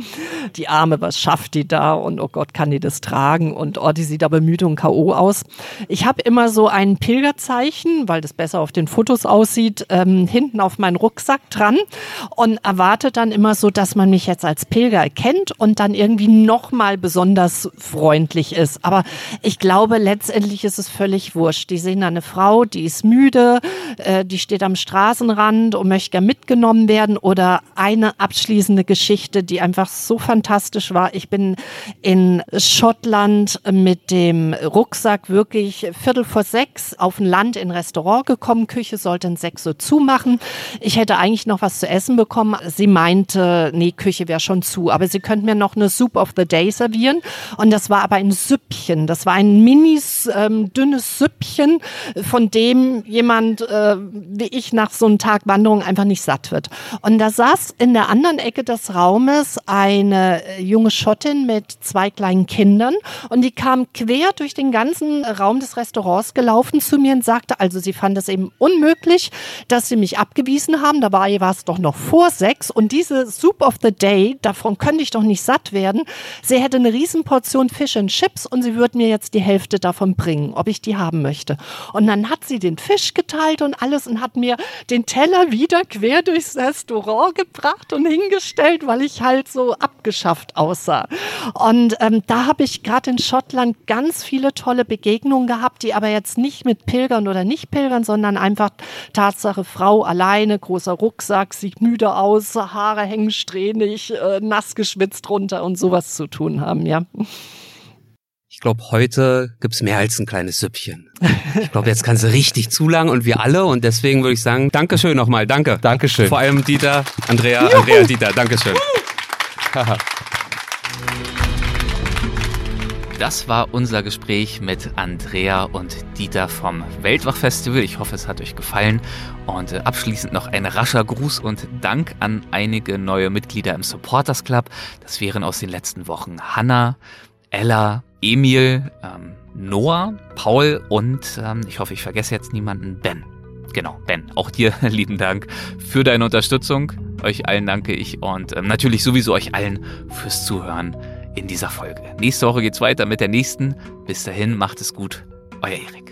Die Arme, was schafft die da? Und oh Gott, kann die das tragen? Und oh, die sieht aber müde und K.O. aus. Ich habe immer so ein Pilgerzeichen, weil das besser auf den Fotos aussieht, ähm, hinten auf meinen Rucksack dran und erwarte dann immer so, dass man mich jetzt als Pilger erkennt und dann irgendwie nochmal besonders freundlich ist. Aber ich glaube, letztendlich ist es völlig wurscht. Die sehen dann eine Frau, die ist müde, äh, die steht am Straßenrand und möchte gern mitgenommen werden oder eine abschließende Geschichte, die einfach so fantastisch war. Ich bin in Schottland mit dem Rucksack wirklich Viertel vor sechs auf ein Land in ein Restaurant gekommen. Küche sollte in sechs Uhr zumachen. Ich hätte eigentlich noch was zu essen bekommen. Sie meinte, nee, Küche wäre schon zu, aber sie könnte mir noch eine Soup of the Day servieren. Und das war aber ein Süppchen. Das war ein mini ähm, dünnes Süppchen von dem jemand äh, wie ich nach so einem Tag Wanderung einfach nicht satt wird. Und da saß in der anderen Ecke des Raumes eine äh, junge Schottin mit zwei kleinen Kindern und die kam quer durch den ganzen Raum des Restaurants gelaufen zu mir und sagte, also sie fand es eben unmöglich, dass sie mich abgewiesen haben. Dabei war es doch noch vor sechs und diese Soup of the Day, davon könnte ich doch nicht satt werden. Sie hätte eine Riesenportion Fish and Chips und sie würde mir jetzt die Hälfte davon bringen, ob ich die haben möchte. Und dann hat sie den Fisch geteilt und alles und hat mir den Teller wieder quer durchs Restaurant gebracht und hingestellt, weil ich halt so abgeschafft aussah. Und ähm, da habe ich gerade in Schottland ganz viele tolle Begegnungen gehabt, die aber jetzt nicht mit Pilgern oder nicht Pilgern, sondern einfach Tatsache Frau alleine, großer Rucksack, sieht müde aus, Haare hängen strähnig, äh, nass geschwitzt runter und sowas zu tun haben, ja. Ich glaube, heute gibt's mehr als ein kleines Süppchen. Ich glaube, jetzt kannst du richtig zulangen und wir alle. Und deswegen würde ich sagen, Dankeschön nochmal. Danke. Dankeschön. Vor allem Dieter, Andrea, Andrea, Dieter. Dankeschön. Das war unser Gespräch mit Andrea und Dieter vom Weltwachfestival. Ich hoffe, es hat euch gefallen. Und äh, abschließend noch ein rascher Gruß und Dank an einige neue Mitglieder im Supporters Club. Das wären aus den letzten Wochen Hanna, Ella, Emil, ähm, Noah, Paul und ähm, ich hoffe, ich vergesse jetzt niemanden, Ben. Genau, Ben, auch dir lieben Dank für deine Unterstützung. Euch allen danke ich und ähm, natürlich sowieso euch allen fürs Zuhören in dieser Folge. Nächste Woche geht's weiter mit der nächsten. Bis dahin, macht es gut. Euer Erik.